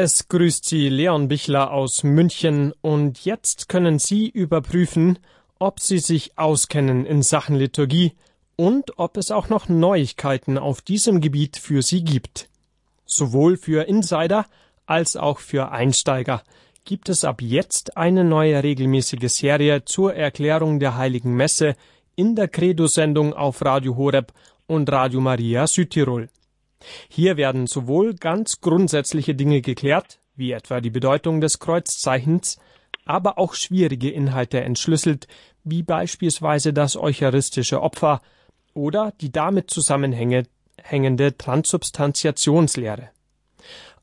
Es grüßt Sie Leon Bichler aus München und jetzt können Sie überprüfen, ob Sie sich auskennen in Sachen Liturgie und ob es auch noch Neuigkeiten auf diesem Gebiet für Sie gibt. Sowohl für Insider als auch für Einsteiger gibt es ab jetzt eine neue regelmäßige Serie zur Erklärung der Heiligen Messe in der Credo-Sendung auf Radio Horeb und Radio Maria Südtirol. Hier werden sowohl ganz grundsätzliche Dinge geklärt, wie etwa die Bedeutung des Kreuzzeichens, aber auch schwierige Inhalte entschlüsselt, wie beispielsweise das eucharistische Opfer oder die damit zusammenhängende Transubstantiationslehre.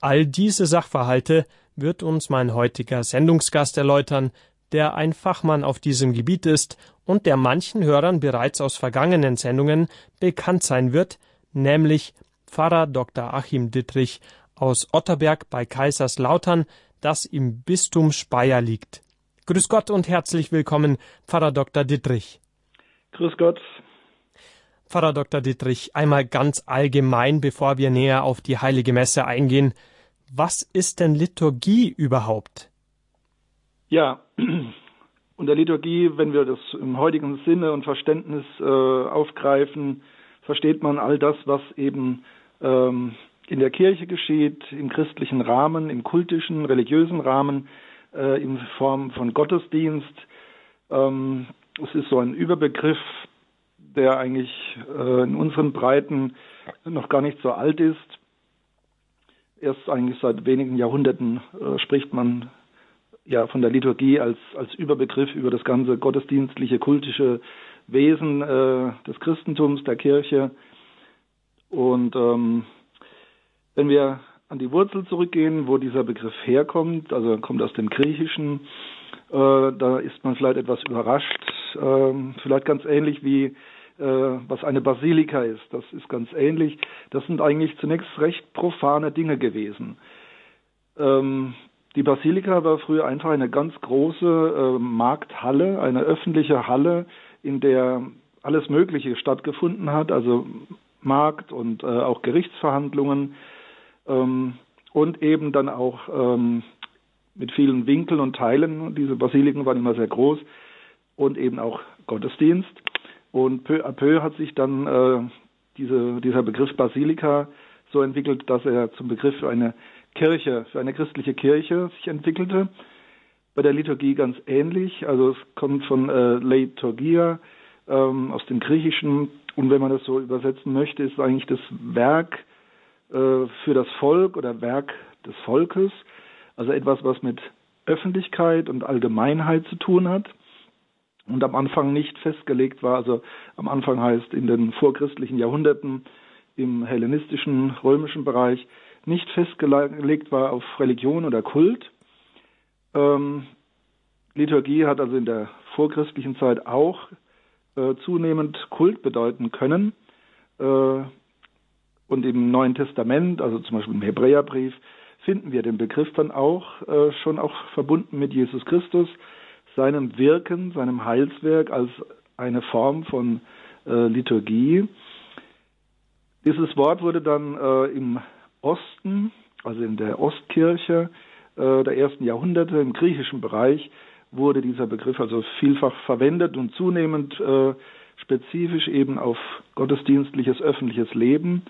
All diese Sachverhalte wird uns mein heutiger Sendungsgast erläutern, der ein Fachmann auf diesem Gebiet ist und der manchen Hörern bereits aus vergangenen Sendungen bekannt sein wird, nämlich Pfarrer Dr. Achim Dittrich aus Otterberg bei Kaiserslautern, das im Bistum Speyer liegt. Grüß Gott und herzlich willkommen, Pfarrer Dr. Dittrich. Grüß Gott. Pfarrer Dr. Dittrich, einmal ganz allgemein, bevor wir näher auf die heilige Messe eingehen. Was ist denn Liturgie überhaupt? Ja, unter Liturgie, wenn wir das im heutigen Sinne und Verständnis äh, aufgreifen, versteht man all das, was eben ähm, in der Kirche geschieht, im christlichen Rahmen, im kultischen, religiösen Rahmen, äh, in Form von Gottesdienst. Ähm, es ist so ein Überbegriff, der eigentlich äh, in unseren Breiten noch gar nicht so alt ist. Erst eigentlich seit wenigen Jahrhunderten äh, spricht man ja von der Liturgie als, als Überbegriff über das ganze gottesdienstliche, kultische Wesen äh, des Christentums, der Kirche. Und ähm, wenn wir an die Wurzel zurückgehen, wo dieser Begriff herkommt, also kommt aus dem Griechischen, äh, da ist man vielleicht etwas überrascht, äh, vielleicht ganz ähnlich wie äh, was eine Basilika ist. Das ist ganz ähnlich. Das sind eigentlich zunächst recht profane Dinge gewesen. Ähm, die Basilika war früher einfach eine ganz große äh, Markthalle, eine öffentliche Halle, in der alles Mögliche stattgefunden hat, also Markt und äh, auch Gerichtsverhandlungen ähm, und eben dann auch ähm, mit vielen Winkeln und Teilen. Diese Basiliken waren immer sehr groß und eben auch Gottesdienst. Und peu à peu hat sich dann äh, diese, dieser Begriff Basilika so entwickelt, dass er zum Begriff für eine Kirche, für eine christliche Kirche sich entwickelte. Bei der Liturgie ganz ähnlich. Also es kommt von äh, Leiturgia ähm, aus dem Griechischen und wenn man das so übersetzen möchte, ist eigentlich das Werk äh, für das Volk oder Werk des Volkes, also etwas, was mit Öffentlichkeit und Allgemeinheit zu tun hat und am Anfang nicht festgelegt war. Also am Anfang heißt in den vorchristlichen Jahrhunderten im hellenistischen, römischen Bereich nicht festgelegt war auf Religion oder Kult. Ähm, Liturgie hat also in der vorchristlichen Zeit auch äh, zunehmend Kult bedeuten können. Äh, und im Neuen Testament, also zum Beispiel im Hebräerbrief, finden wir den Begriff dann auch äh, schon auch verbunden mit Jesus Christus, seinem Wirken, seinem Heilswerk als eine Form von äh, Liturgie. Dieses Wort wurde dann äh, im Osten, also in der Ostkirche der ersten Jahrhunderte im griechischen Bereich, wurde dieser Begriff also vielfach verwendet und zunehmend äh, spezifisch eben auf gottesdienstliches öffentliches Leben.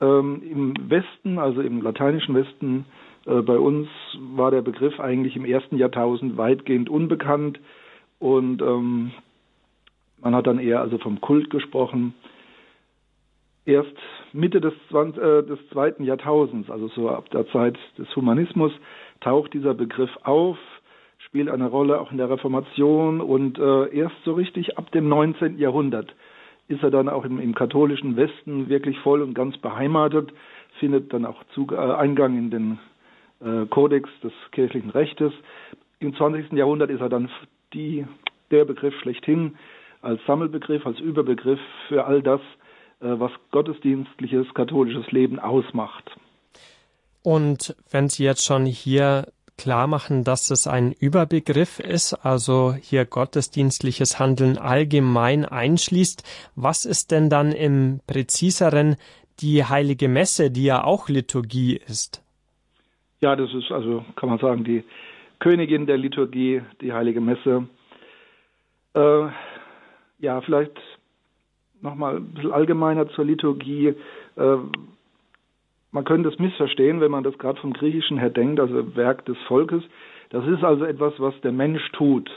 Ähm, Im Westen, also im lateinischen Westen, äh, bei uns war der Begriff eigentlich im ersten Jahrtausend weitgehend unbekannt und ähm, man hat dann eher also vom Kult gesprochen. Erst Mitte des, 20, äh, des zweiten Jahrtausends, also so ab der Zeit des Humanismus, taucht dieser Begriff auf spielt eine Rolle auch in der Reformation und äh, erst so richtig ab dem 19. Jahrhundert ist er dann auch im, im katholischen Westen wirklich voll und ganz beheimatet, findet dann auch Zug, äh, Eingang in den äh, Kodex des kirchlichen Rechtes. Im 20. Jahrhundert ist er dann die, der Begriff schlechthin als Sammelbegriff, als Überbegriff für all das, äh, was gottesdienstliches katholisches Leben ausmacht. Und wenn Sie jetzt schon hier klar machen, dass es ein Überbegriff ist, also hier gottesdienstliches Handeln allgemein einschließt. Was ist denn dann im präziseren die heilige Messe, die ja auch Liturgie ist? Ja, das ist also, kann man sagen, die Königin der Liturgie, die Heilige Messe. Äh, ja, vielleicht nochmal ein bisschen allgemeiner zur Liturgie. Äh, man könnte es missverstehen, wenn man das gerade vom Griechischen her denkt, also Werk des Volkes. Das ist also etwas, was der Mensch tut.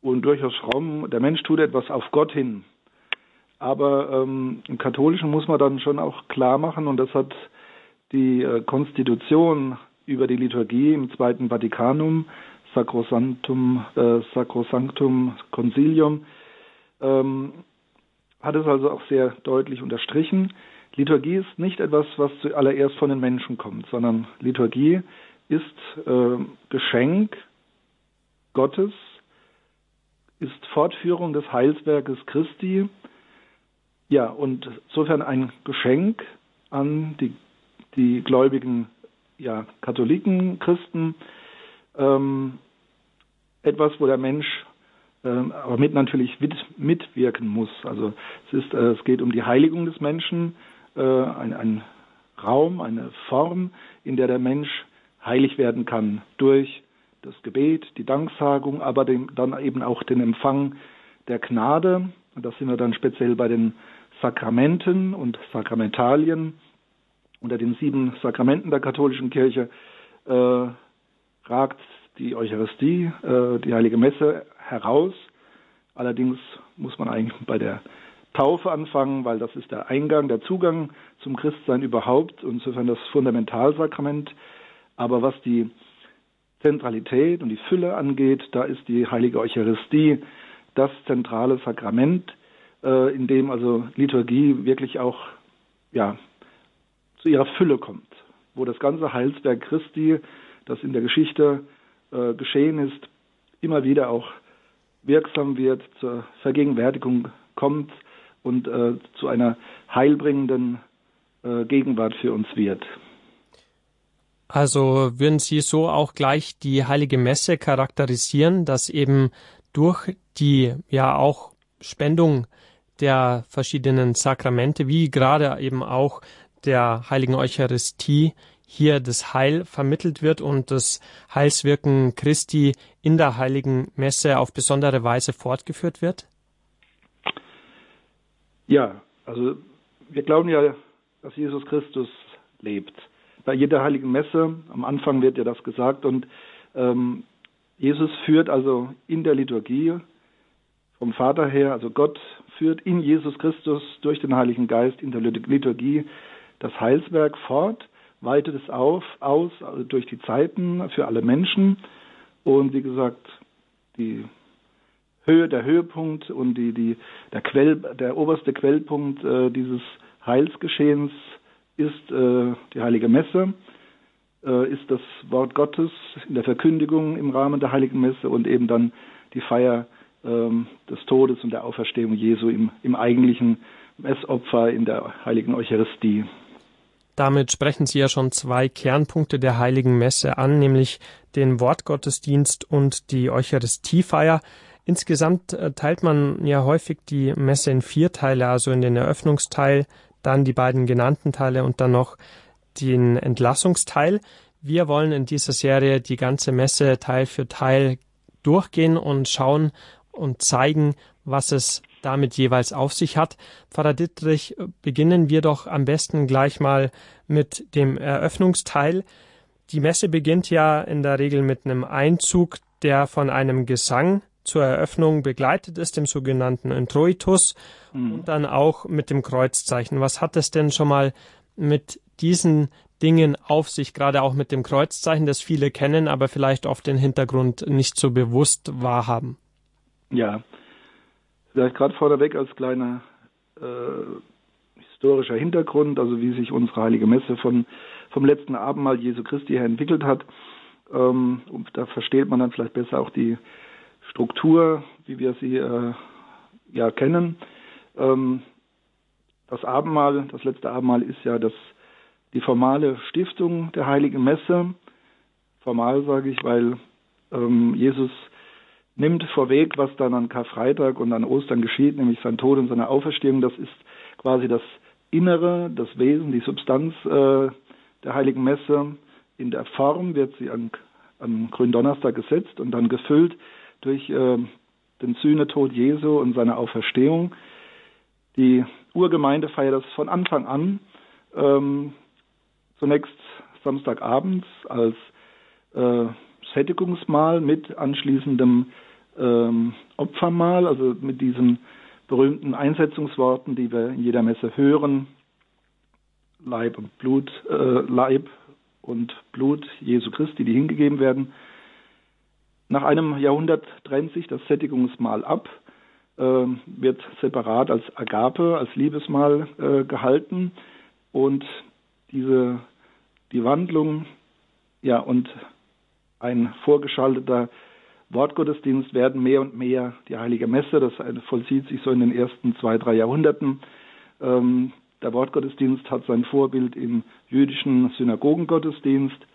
Und durchaus fromm, der Mensch tut etwas auf Gott hin. Aber ähm, im Katholischen muss man dann schon auch klar machen, und das hat die äh, Konstitution über die Liturgie im Zweiten Vatikanum, Sacrosanctum, äh, Sacrosanctum Concilium, ähm, hat es also auch sehr deutlich unterstrichen. Liturgie ist nicht etwas, was zuallererst von den Menschen kommt, sondern Liturgie ist äh, Geschenk Gottes, ist Fortführung des Heilswerkes Christi, ja, und insofern ein Geschenk an die, die gläubigen ja, Katholiken, Christen, ähm, etwas, wo der Mensch ähm, aber mit natürlich mit, mitwirken muss. Also es ist, äh, es geht um die Heiligung des Menschen, äh, ein, ein Raum, eine Form, in der der Mensch heilig werden kann durch das Gebet, die Danksagung, aber dem, dann eben auch den Empfang der Gnade. Und da sind wir dann speziell bei den Sakramenten und Sakramentalien. Unter den sieben Sakramenten der katholischen Kirche äh, ragt die Eucharistie, äh, die Heilige Messe heraus. Allerdings muss man eigentlich bei der Taufe anfangen, weil das ist der Eingang, der Zugang zum Christsein überhaupt, insofern das Fundamentalsakrament. Aber was die Zentralität und die Fülle angeht, da ist die heilige Eucharistie das zentrale Sakrament, äh, in dem also Liturgie wirklich auch ja, zu ihrer Fülle kommt, wo das ganze Heilswerk Christi, das in der Geschichte äh, geschehen ist, immer wieder auch wirksam wird, zur Vergegenwärtigung kommt und äh, zu einer heilbringenden äh, Gegenwart für uns wird. Also würden Sie so auch gleich die heilige Messe charakterisieren, dass eben durch die ja auch Spendung der verschiedenen Sakramente, wie gerade eben auch der heiligen Eucharistie, hier das Heil vermittelt wird und das Heilswirken Christi in der heiligen Messe auf besondere Weise fortgeführt wird? Ja, also wir glauben ja, dass Jesus Christus lebt. Bei jeder heiligen Messe, am Anfang wird ja das gesagt und ähm, Jesus führt also in der Liturgie vom Vater her, also Gott führt in Jesus Christus durch den Heiligen Geist in der Liturgie das Heilswerk fort, weitet es auf, aus also durch die Zeiten für alle Menschen und wie gesagt, die Höhe, der Höhepunkt und die, die, der, Quell, der oberste Quellpunkt äh, dieses Heilsgeschehens ist äh, die Heilige Messe, äh, ist das Wort Gottes in der Verkündigung im Rahmen der Heiligen Messe und eben dann die Feier ähm, des Todes und der Auferstehung Jesu im, im eigentlichen Messopfer in der heiligen Eucharistie. Damit sprechen Sie ja schon zwei Kernpunkte der heiligen Messe an, nämlich den Wortgottesdienst und die Eucharistiefeier. Insgesamt äh, teilt man ja häufig die Messe in vier Teile, also in den Eröffnungsteil, dann die beiden genannten Teile und dann noch den Entlassungsteil. Wir wollen in dieser Serie die ganze Messe Teil für Teil durchgehen und schauen, und zeigen, was es damit jeweils auf sich hat. Pfarrer Dittrich, beginnen wir doch am besten gleich mal mit dem Eröffnungsteil. Die Messe beginnt ja in der Regel mit einem Einzug, der von einem Gesang zur Eröffnung begleitet ist, dem sogenannten Introitus, mhm. und dann auch mit dem Kreuzzeichen. Was hat es denn schon mal mit diesen Dingen auf sich, gerade auch mit dem Kreuzzeichen, das viele kennen, aber vielleicht auf den Hintergrund nicht so bewusst wahrhaben? Ja, vielleicht gerade vorneweg als kleiner äh, historischer Hintergrund, also wie sich unsere heilige Messe von, vom letzten Abendmahl Jesu Christi her entwickelt hat. Ähm, da versteht man dann vielleicht besser auch die Struktur, wie wir sie äh, ja kennen. Ähm, das Abendmahl, das letzte Abendmahl ist ja das, die formale Stiftung der heiligen Messe. Formal sage ich, weil ähm, Jesus nimmt vorweg, was dann an Karfreitag und an Ostern geschieht, nämlich sein Tod und seine Auferstehung. Das ist quasi das Innere, das Wesen, die Substanz äh, der heiligen Messe in der Form wird sie an, am Gründonnerstag gesetzt und dann gefüllt durch äh, den Sühnetod Jesu und seine Auferstehung. Die Urgemeinde feiert das von Anfang an. Ähm, zunächst Samstagabends als äh, Sättigungsmahl mit anschließendem ähm, Opfermahl, also mit diesen berühmten Einsetzungsworten, die wir in jeder Messe hören. Leib und Blut, äh, Leib und Blut Jesu Christi, die hingegeben werden. Nach einem Jahrhundert trennt sich das Sättigungsmahl ab, äh, wird separat als Agape, als Liebesmahl äh, gehalten und diese die Wandlung ja und ein vorgeschalteter Wortgottesdienst werden mehr und mehr die Heilige Messe, das vollzieht sich so in den ersten zwei, drei Jahrhunderten. Ähm, der Wortgottesdienst hat sein Vorbild im jüdischen Synagogengottesdienst.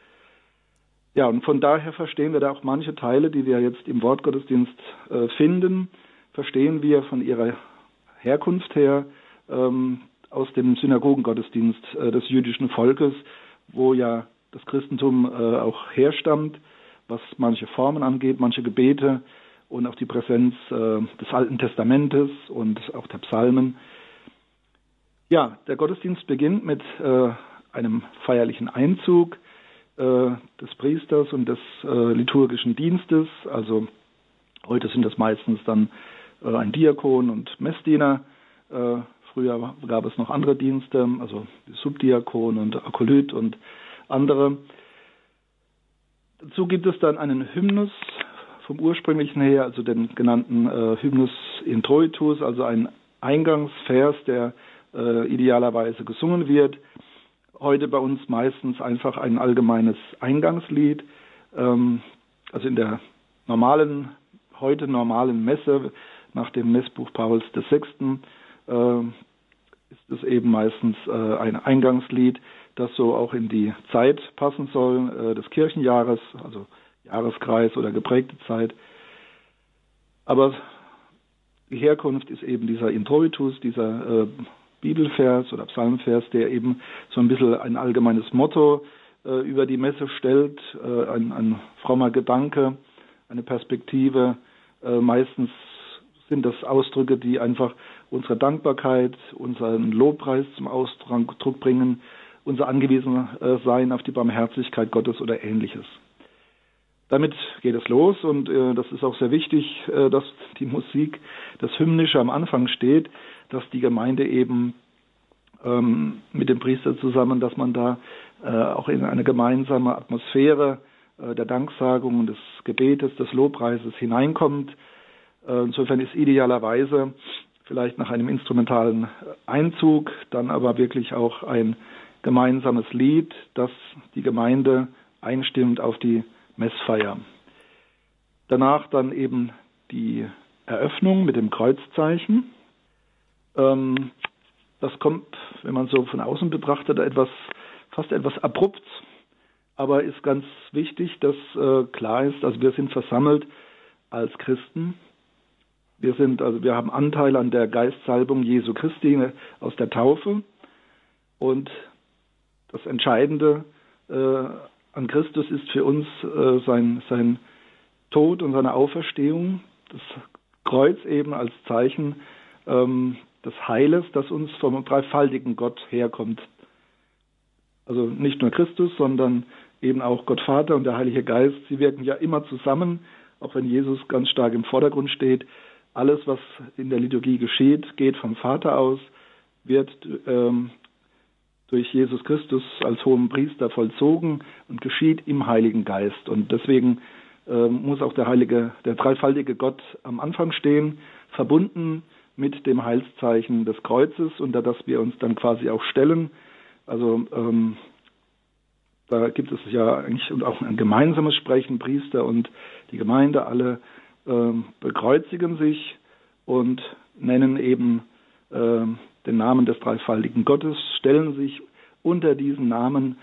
Ja, und von daher verstehen wir da auch manche Teile, die wir jetzt im Wortgottesdienst äh, finden, verstehen wir von ihrer Herkunft her ähm, aus dem Synagogengottesdienst äh, des jüdischen Volkes, wo ja das Christentum äh, auch herstammt was manche Formen angeht, manche Gebete und auch die Präsenz des Alten Testamentes und auch der Psalmen. Ja, der Gottesdienst beginnt mit einem feierlichen Einzug des Priesters und des äh, liturgischen Dienstes. Also heute sind das meistens dann äh, ein Diakon und Messdiener. Äh, früher gab es noch andere Dienste, also Subdiakon und Akolyt und andere. Dazu gibt es dann einen Hymnus vom ursprünglichen her, also den genannten äh, Hymnus Introitus, also ein Eingangsvers, der äh, idealerweise gesungen wird. Heute bei uns meistens einfach ein allgemeines Eingangslied. Ähm, also in der normalen, heute normalen Messe nach dem Messbuch Pauls VI. Äh, ist es eben meistens äh, ein Eingangslied, das so auch in die Zeit passen soll, äh, des Kirchenjahres, also Jahreskreis oder geprägte Zeit. Aber die Herkunft ist eben dieser Introitus, dieser äh, Bibelvers oder Psalmvers, der eben so ein bisschen ein allgemeines Motto äh, über die Messe stellt, äh, ein, ein, frommer Gedanke, eine Perspektive. Äh, meistens sind das Ausdrücke, die einfach unsere Dankbarkeit, unseren Lobpreis zum Ausdruck bringen, unser Angewiesensein auf die Barmherzigkeit Gottes oder ähnliches. Damit geht es los und äh, das ist auch sehr wichtig, äh, dass die Musik, das Hymnische am Anfang steht, dass die Gemeinde eben ähm, mit dem Priester zusammen, dass man da äh, auch in eine gemeinsame Atmosphäre äh, der Danksagung, des Gebetes, des Lobpreises hineinkommt. Äh, insofern ist idealerweise vielleicht nach einem instrumentalen Einzug dann aber wirklich auch ein gemeinsames Lied, das die Gemeinde einstimmt auf die Messfeier. Danach dann eben die Eröffnung mit dem Kreuzzeichen. Ähm, das kommt, wenn man so von außen betrachtet, etwas, fast etwas abrupt, aber ist ganz wichtig, dass äh, klar ist, also wir sind versammelt als Christen. Wir sind, also wir haben Anteil an der Geistsalbung Jesu Christi aus der Taufe. Und das Entscheidende äh, an Christus ist für uns äh, sein, sein Tod und seine Auferstehung, das Kreuz eben als Zeichen ähm, des Heiles, das uns vom dreifaltigen Gott herkommt. Also nicht nur Christus, sondern eben auch Gott Vater und der Heilige Geist. Sie wirken ja immer zusammen, auch wenn Jesus ganz stark im Vordergrund steht. Alles, was in der Liturgie geschieht, geht vom Vater aus, wird ähm, durch Jesus Christus als hohen Priester vollzogen und geschieht im Heiligen Geist. Und deswegen äh, muss auch der heilige, der dreifaltige Gott am Anfang stehen, verbunden mit dem Heilszeichen des Kreuzes, unter das wir uns dann quasi auch stellen. Also ähm, da gibt es ja eigentlich auch ein gemeinsames Sprechen, Priester und die Gemeinde, alle äh, bekreuzigen sich und nennen eben äh, den Namen des dreifaltigen Gottes, stellen sich unter diesen Namen,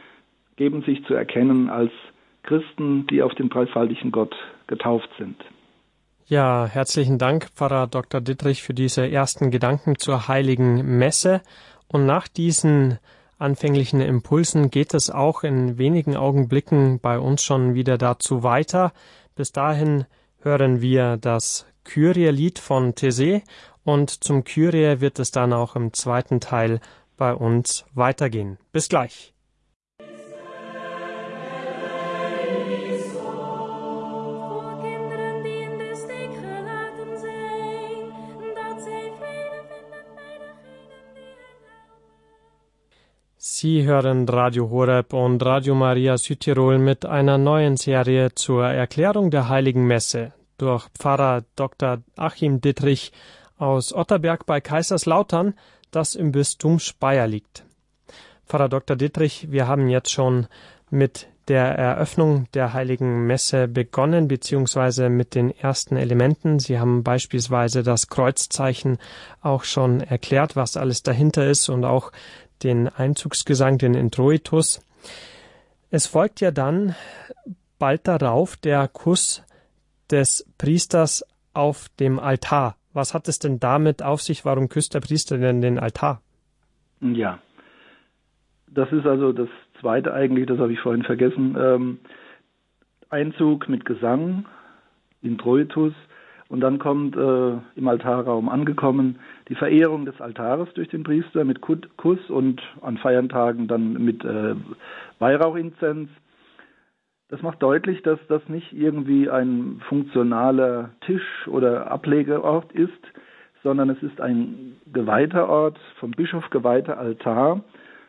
geben sich zu erkennen als Christen, die auf den dreifaltigen Gott getauft sind. Ja, herzlichen Dank, Pfarrer Dr. Dittrich, für diese ersten Gedanken zur heiligen Messe. Und nach diesen anfänglichen Impulsen geht es auch in wenigen Augenblicken bei uns schon wieder dazu weiter. Bis dahin hören wir das Kyrie-Lied von Thésée und zum Kyrie wird es dann auch im zweiten Teil bei uns weitergehen. Bis gleich. Sie hören Radio Horeb und Radio Maria Südtirol mit einer neuen Serie zur Erklärung der Heiligen Messe durch Pfarrer Dr. Achim Dittrich aus Otterberg bei Kaiserslautern, das im Bistum Speyer liegt. Pfarrer Dr. Dittrich, wir haben jetzt schon mit der Eröffnung der Heiligen Messe begonnen, beziehungsweise mit den ersten Elementen. Sie haben beispielsweise das Kreuzzeichen auch schon erklärt, was alles dahinter ist und auch den Einzugsgesang, den Introitus. Es folgt ja dann bald darauf der Kuss des Priesters auf dem Altar. Was hat es denn damit auf sich? Warum küsst der Priester denn den Altar? Ja, das ist also das zweite eigentlich, das habe ich vorhin vergessen. Ähm, Einzug mit Gesang, Introitus, und dann kommt äh, im Altarraum angekommen die Verehrung des Altares durch den Priester mit Kuss und an Feiertagen dann mit äh, Weihrauchinzenz. Das macht deutlich, dass das nicht irgendwie ein funktionaler Tisch oder Ablegeort ist, sondern es ist ein geweihter Ort, vom Bischof geweihter Altar,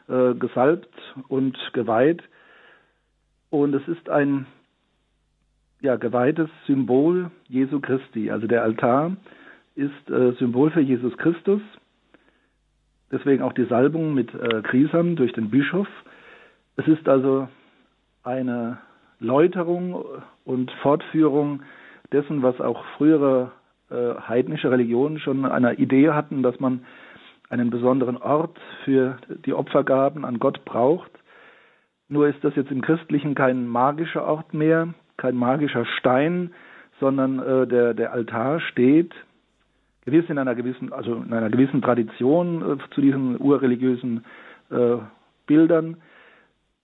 äh, gesalbt und geweiht. Und es ist ein ja, geweihtes Symbol Jesu Christi. Also der Altar ist äh, Symbol für Jesus Christus. Deswegen auch die Salbung mit äh, Krisam durch den Bischof. Es ist also eine Läuterung und Fortführung dessen, was auch frühere äh, heidnische Religionen schon eine Idee hatten, dass man einen besonderen Ort für die Opfergaben an Gott braucht. Nur ist das jetzt im Christlichen kein magischer Ort mehr, kein magischer Stein, sondern äh, der, der Altar steht gewiss in einer gewissen, also in einer gewissen Tradition äh, zu diesen urreligiösen äh, Bildern,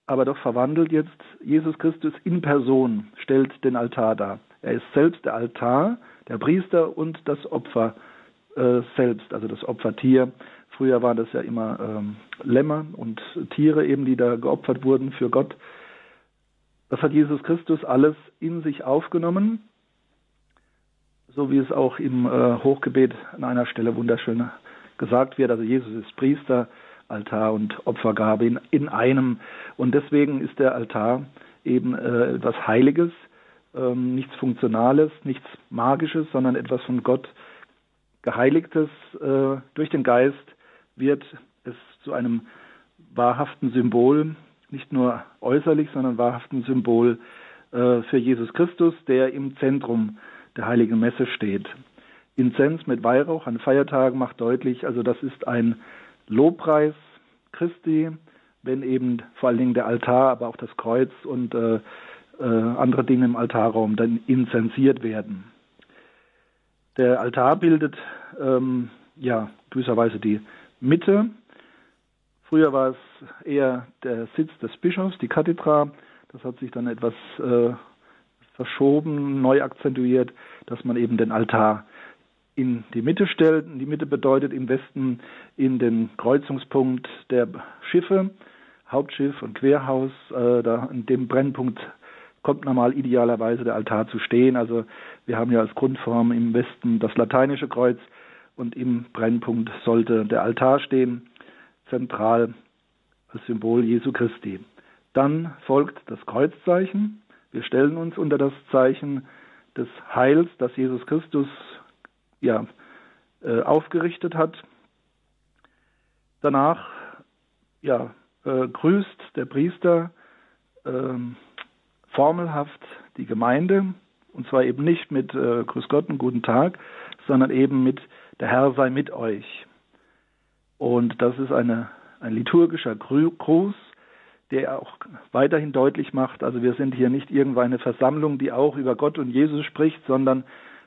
aber doch verwandelt jetzt Jesus Christus in Person, stellt den Altar dar. Er ist selbst der Altar, der Priester und das Opfer äh, selbst, also das Opfertier. Früher waren das ja immer ähm, Lämmer und Tiere eben, die da geopfert wurden für Gott. Das hat Jesus Christus alles in sich aufgenommen so wie es auch im äh, Hochgebet an einer Stelle wunderschön gesagt wird. Also Jesus ist Priester, Altar und Opfergabe in, in einem. Und deswegen ist der Altar eben äh, etwas Heiliges, ähm, nichts Funktionales, nichts Magisches, sondern etwas von Gott Geheiligtes. Äh, durch den Geist wird es zu einem wahrhaften Symbol, nicht nur äußerlich, sondern wahrhaften Symbol äh, für Jesus Christus, der im Zentrum der Heiligen Messe steht. Inzens mit Weihrauch an Feiertagen macht deutlich, also das ist ein Lobpreis Christi, wenn eben vor allen Dingen der Altar, aber auch das Kreuz und äh, äh, andere Dinge im Altarraum dann inzensiert werden. Der Altar bildet ähm, ja gewisserweise die Mitte. Früher war es eher der Sitz des Bischofs, die Kathedra. Das hat sich dann etwas äh, verschoben, neu akzentuiert, dass man eben den Altar in die Mitte stellt. Die Mitte bedeutet im Westen in den Kreuzungspunkt der Schiffe, Hauptschiff und Querhaus. Äh, da in dem Brennpunkt kommt normal idealerweise der Altar zu stehen. Also wir haben ja als Grundform im Westen das lateinische Kreuz und im Brennpunkt sollte der Altar stehen, zentral als Symbol Jesu Christi. Dann folgt das Kreuzzeichen, wir stellen uns unter das Zeichen des Heils, das Jesus Christus ja, äh, aufgerichtet hat. Danach ja, äh, grüßt der Priester äh, formelhaft die Gemeinde, und zwar eben nicht mit äh, Grüß Gott und guten Tag, sondern eben mit der Herr sei mit euch. Und das ist eine, ein liturgischer Gruß, der auch weiterhin deutlich macht, also wir sind hier nicht irgendeine Versammlung, die auch über Gott und Jesus spricht, sondern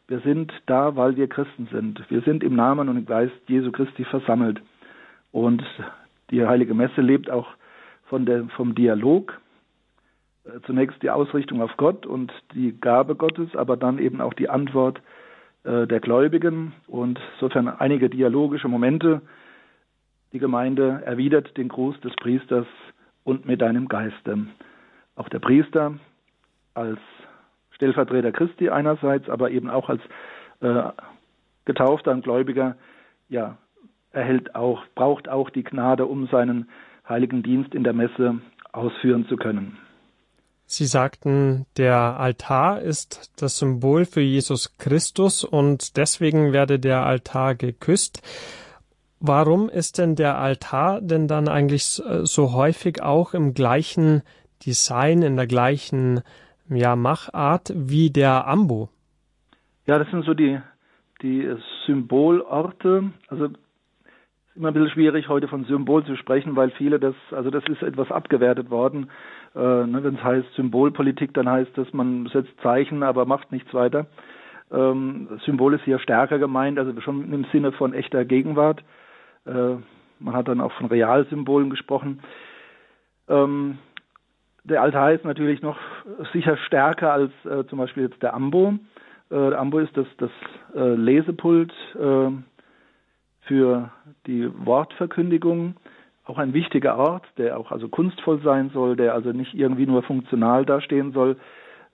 wir sind da, weil wir Christen sind. Wir sind im Namen und im Geist Jesu Christi versammelt. Und die heilige Messe lebt auch von der, vom Dialog. Äh, zunächst die Ausrichtung auf Gott und die Gabe Gottes, aber dann eben auch die Antwort äh, der Gläubigen und insofern einige dialogische Momente. Die Gemeinde erwidert den Gruß des Priesters und mit deinem Geiste. Auch der Priester als Stellvertreter Christi einerseits, aber eben auch als äh, getaufter und Gläubiger, ja, erhält auch, braucht auch die Gnade, um seinen heiligen Dienst in der Messe ausführen zu können. Sie sagten, der Altar ist das Symbol für Jesus Christus und deswegen werde der Altar geküsst. Warum ist denn der Altar denn dann eigentlich so häufig auch im gleichen Design, in der gleichen ja, Machart wie der Ambo? Ja, das sind so die, die Symbolorte. Also immer ein bisschen schwierig, heute von Symbol zu sprechen, weil viele das, also das ist etwas abgewertet worden. Äh, ne, Wenn es heißt Symbolpolitik, dann heißt das, man setzt Zeichen, aber macht nichts weiter. Ähm, Symbol ist hier stärker gemeint, also schon im Sinne von echter Gegenwart. Äh, man hat dann auch von Realsymbolen gesprochen. Ähm, der Altar ist natürlich noch sicher stärker als äh, zum Beispiel jetzt der Ambo. Äh, der Ambo ist das, das äh, Lesepult äh, für die Wortverkündigung auch ein wichtiger Ort, der auch also kunstvoll sein soll, der also nicht irgendwie nur funktional dastehen soll.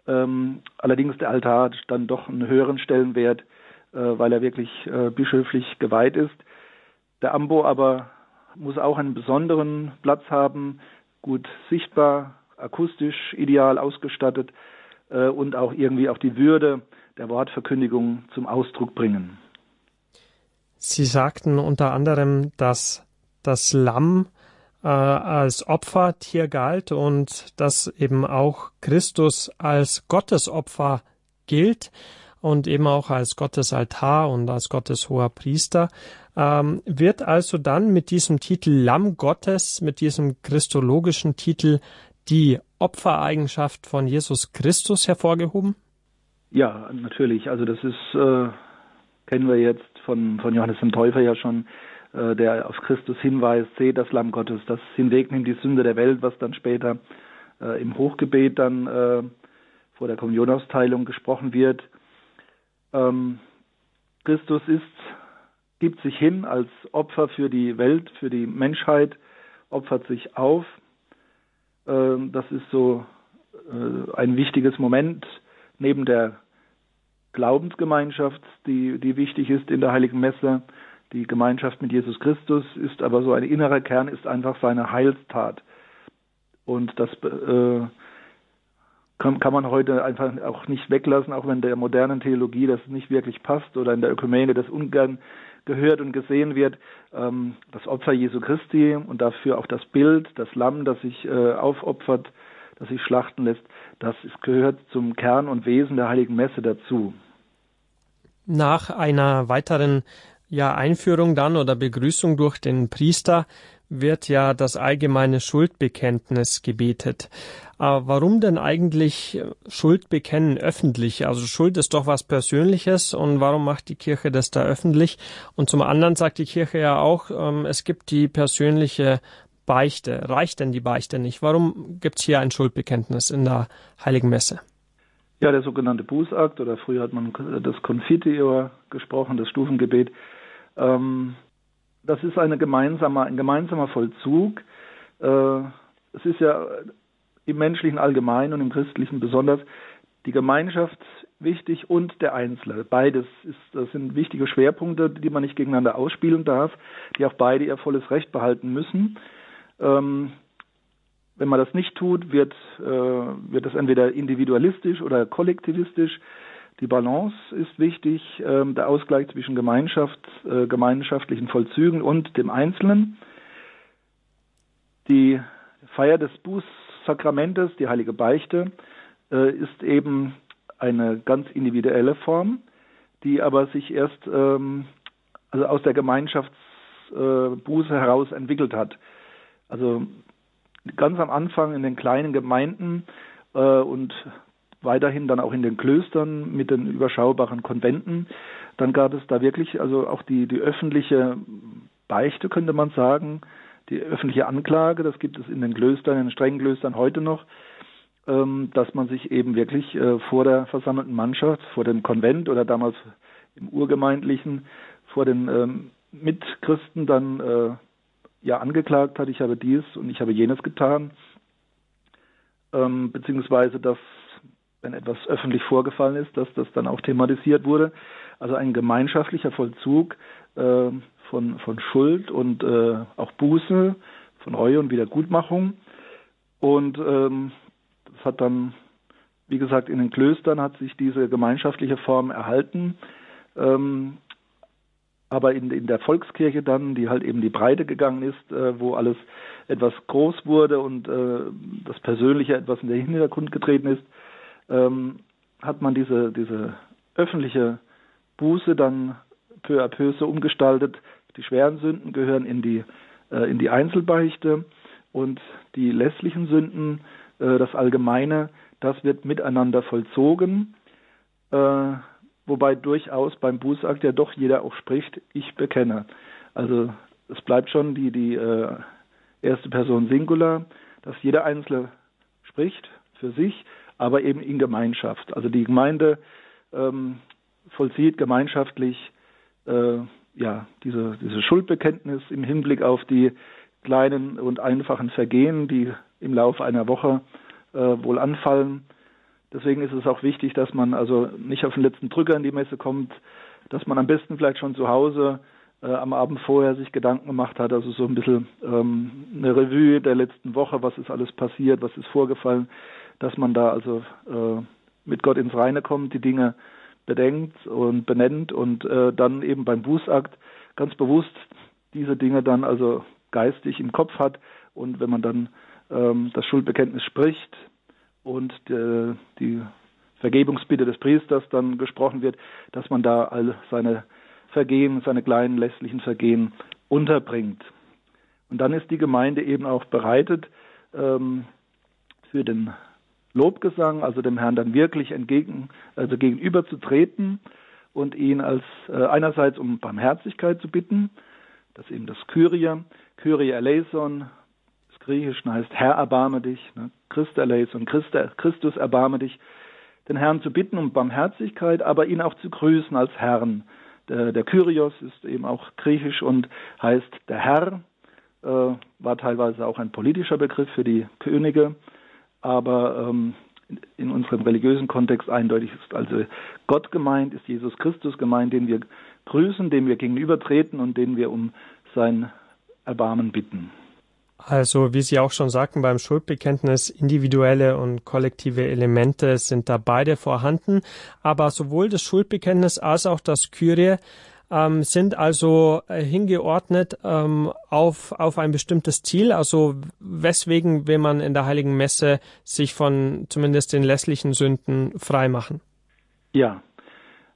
Ähm, allerdings der Altar hat dann doch einen höheren Stellenwert, äh, weil er wirklich bischöflich geweiht ist. Der Ambo aber muss auch einen besonderen Platz haben, gut sichtbar, akustisch ideal ausgestattet äh, und auch irgendwie auch die Würde der Wortverkündigung zum Ausdruck bringen. Sie sagten unter anderem, dass das Lamm äh, als Opfertier galt und dass eben auch Christus als Gottesopfer gilt und eben auch als Gottes Altar und als Gottes hoher Priester, ähm, wird also dann mit diesem Titel Lamm Gottes, mit diesem christologischen Titel die Opfereigenschaft von Jesus Christus hervorgehoben? Ja, natürlich. Also das ist, äh, kennen wir jetzt von, von Johannes dem Täufer ja schon, äh, der auf Christus hinweist, seht das Lamm Gottes, das hinwegnimmt die Sünde der Welt, was dann später äh, im Hochgebet dann äh, vor der Kommunionausteilung gesprochen wird. Ähm, Christus ist, gibt sich hin als Opfer für die Welt, für die Menschheit, opfert sich auf. Ähm, das ist so äh, ein wichtiges Moment neben der Glaubensgemeinschaft, die, die wichtig ist in der Heiligen Messe. Die Gemeinschaft mit Jesus Christus ist aber so ein innerer Kern, ist einfach seine Heilstat. Und das äh, kann, kann man heute einfach auch nicht weglassen, auch wenn der modernen Theologie das nicht wirklich passt oder in der Ökumene das ungern gehört und gesehen wird. Ähm, das Opfer Jesu Christi und dafür auch das Bild, das Lamm, das sich äh, aufopfert, das sich schlachten lässt, das gehört zum Kern und Wesen der Heiligen Messe dazu. Nach einer weiteren ja, Einführung dann oder Begrüßung durch den Priester wird ja das allgemeine Schuldbekenntnis gebetet. Aber warum denn eigentlich Schuld bekennen öffentlich? Also Schuld ist doch was Persönliches und warum macht die Kirche das da öffentlich? Und zum anderen sagt die Kirche ja auch, ähm, es gibt die persönliche Beichte. Reicht denn die Beichte nicht? Warum gibt es hier ein Schuldbekenntnis in der Heiligen Messe? Ja, der sogenannte Bußakt oder früher hat man das Confiteor gesprochen, das Stufengebet. Ähm, das ist eine gemeinsame, ein gemeinsamer Vollzug. Äh, es ist ja im menschlichen allgemein und im christlichen besonders die Gemeinschaft wichtig und der Einzelne. Beides ist, das sind wichtige Schwerpunkte, die man nicht gegeneinander ausspielen darf, die auch beide ihr volles Recht behalten müssen. Ähm, wenn man das nicht tut, wird, äh, wird das entweder individualistisch oder kollektivistisch. Die Balance ist wichtig, äh, der Ausgleich zwischen Gemeinschaft, äh, gemeinschaftlichen Vollzügen und dem Einzelnen. Die Feier des Bußsakramentes, die heilige Beichte, äh, ist eben eine ganz individuelle Form, die aber sich erst ähm, also aus der Gemeinschaftsbuße heraus entwickelt hat. Also ganz am Anfang in den kleinen Gemeinden äh, und weiterhin dann auch in den Klöstern mit den überschaubaren Konventen. Dann gab es da wirklich also auch die, die öffentliche Beichte, könnte man sagen, die öffentliche Anklage, das gibt es in den Klöstern, in den strengen Klöstern heute noch, ähm, dass man sich eben wirklich äh, vor der versammelten Mannschaft, vor dem Konvent oder damals im Urgemeindlichen, vor den ähm, Mitchristen dann äh, ja angeklagt hat, ich habe dies und ich habe jenes getan, ähm, beziehungsweise dass, wenn etwas öffentlich vorgefallen ist, dass das dann auch thematisiert wurde. Also ein gemeinschaftlicher Vollzug äh, von, von Schuld und äh, auch Buße, von Reue und Wiedergutmachung. Und ähm, das hat dann, wie gesagt, in den Klöstern hat sich diese gemeinschaftliche Form erhalten. Ähm, aber in, in der Volkskirche dann, die halt eben die Breite gegangen ist, äh, wo alles etwas groß wurde und äh, das Persönliche etwas in den Hintergrund getreten ist, ähm, hat man diese, diese öffentliche Buße dann peu à peu so umgestaltet. Die schweren Sünden gehören in die, äh, in die Einzelbeichte und die lässlichen Sünden, äh, das Allgemeine, das wird miteinander vollzogen. Äh, wobei durchaus beim Bußakt ja doch jeder auch spricht, ich bekenne. Also es bleibt schon die, die äh, erste Person Singular, dass jeder Einzelne spricht für sich, aber eben in Gemeinschaft. Also die Gemeinde ähm, vollzieht gemeinschaftlich äh, ja, diese, diese Schuldbekenntnis im Hinblick auf die kleinen und einfachen Vergehen, die im Laufe einer Woche äh, wohl anfallen. Deswegen ist es auch wichtig, dass man also nicht auf den letzten Drücker in die Messe kommt, dass man am besten vielleicht schon zu Hause äh, am Abend vorher sich Gedanken gemacht hat, also so ein bisschen ähm, eine Revue der letzten Woche, was ist alles passiert, was ist vorgefallen, dass man da also äh, mit Gott ins Reine kommt, die Dinge bedenkt und benennt und äh, dann eben beim Bußakt ganz bewusst diese Dinge dann also geistig im Kopf hat und wenn man dann ähm, das Schuldbekenntnis spricht, und die, die Vergebungsbitte des Priesters dann gesprochen wird, dass man da all seine Vergehen, seine kleinen lässlichen Vergehen unterbringt. Und dann ist die Gemeinde eben auch bereitet ähm, für den Lobgesang, also dem Herrn dann wirklich entgegen, also gegenüberzutreten und ihn als äh, einerseits um Barmherzigkeit zu bitten, das ist eben das Kyrie, Kyrie eleison, Griechischen heißt Herr erbarme dich, ne? Christeleis und Christa, Christus erbarme dich, den Herrn zu bitten um Barmherzigkeit, aber ihn auch zu grüßen als Herrn. Der, der Kyrios ist eben auch griechisch und heißt der Herr, äh, war teilweise auch ein politischer Begriff für die Könige, aber ähm, in unserem religiösen Kontext eindeutig ist also Gott gemeint, ist Jesus Christus gemeint, den wir grüßen, dem wir gegenübertreten und den wir um sein Erbarmen bitten. Also, wie Sie auch schon sagten, beim Schuldbekenntnis individuelle und kollektive Elemente sind da beide vorhanden, aber sowohl das Schuldbekenntnis als auch das Kyrie ähm, sind also äh, hingeordnet ähm, auf, auf ein bestimmtes Ziel. Also weswegen will man in der Heiligen Messe sich von zumindest den lässlichen Sünden freimachen? Ja,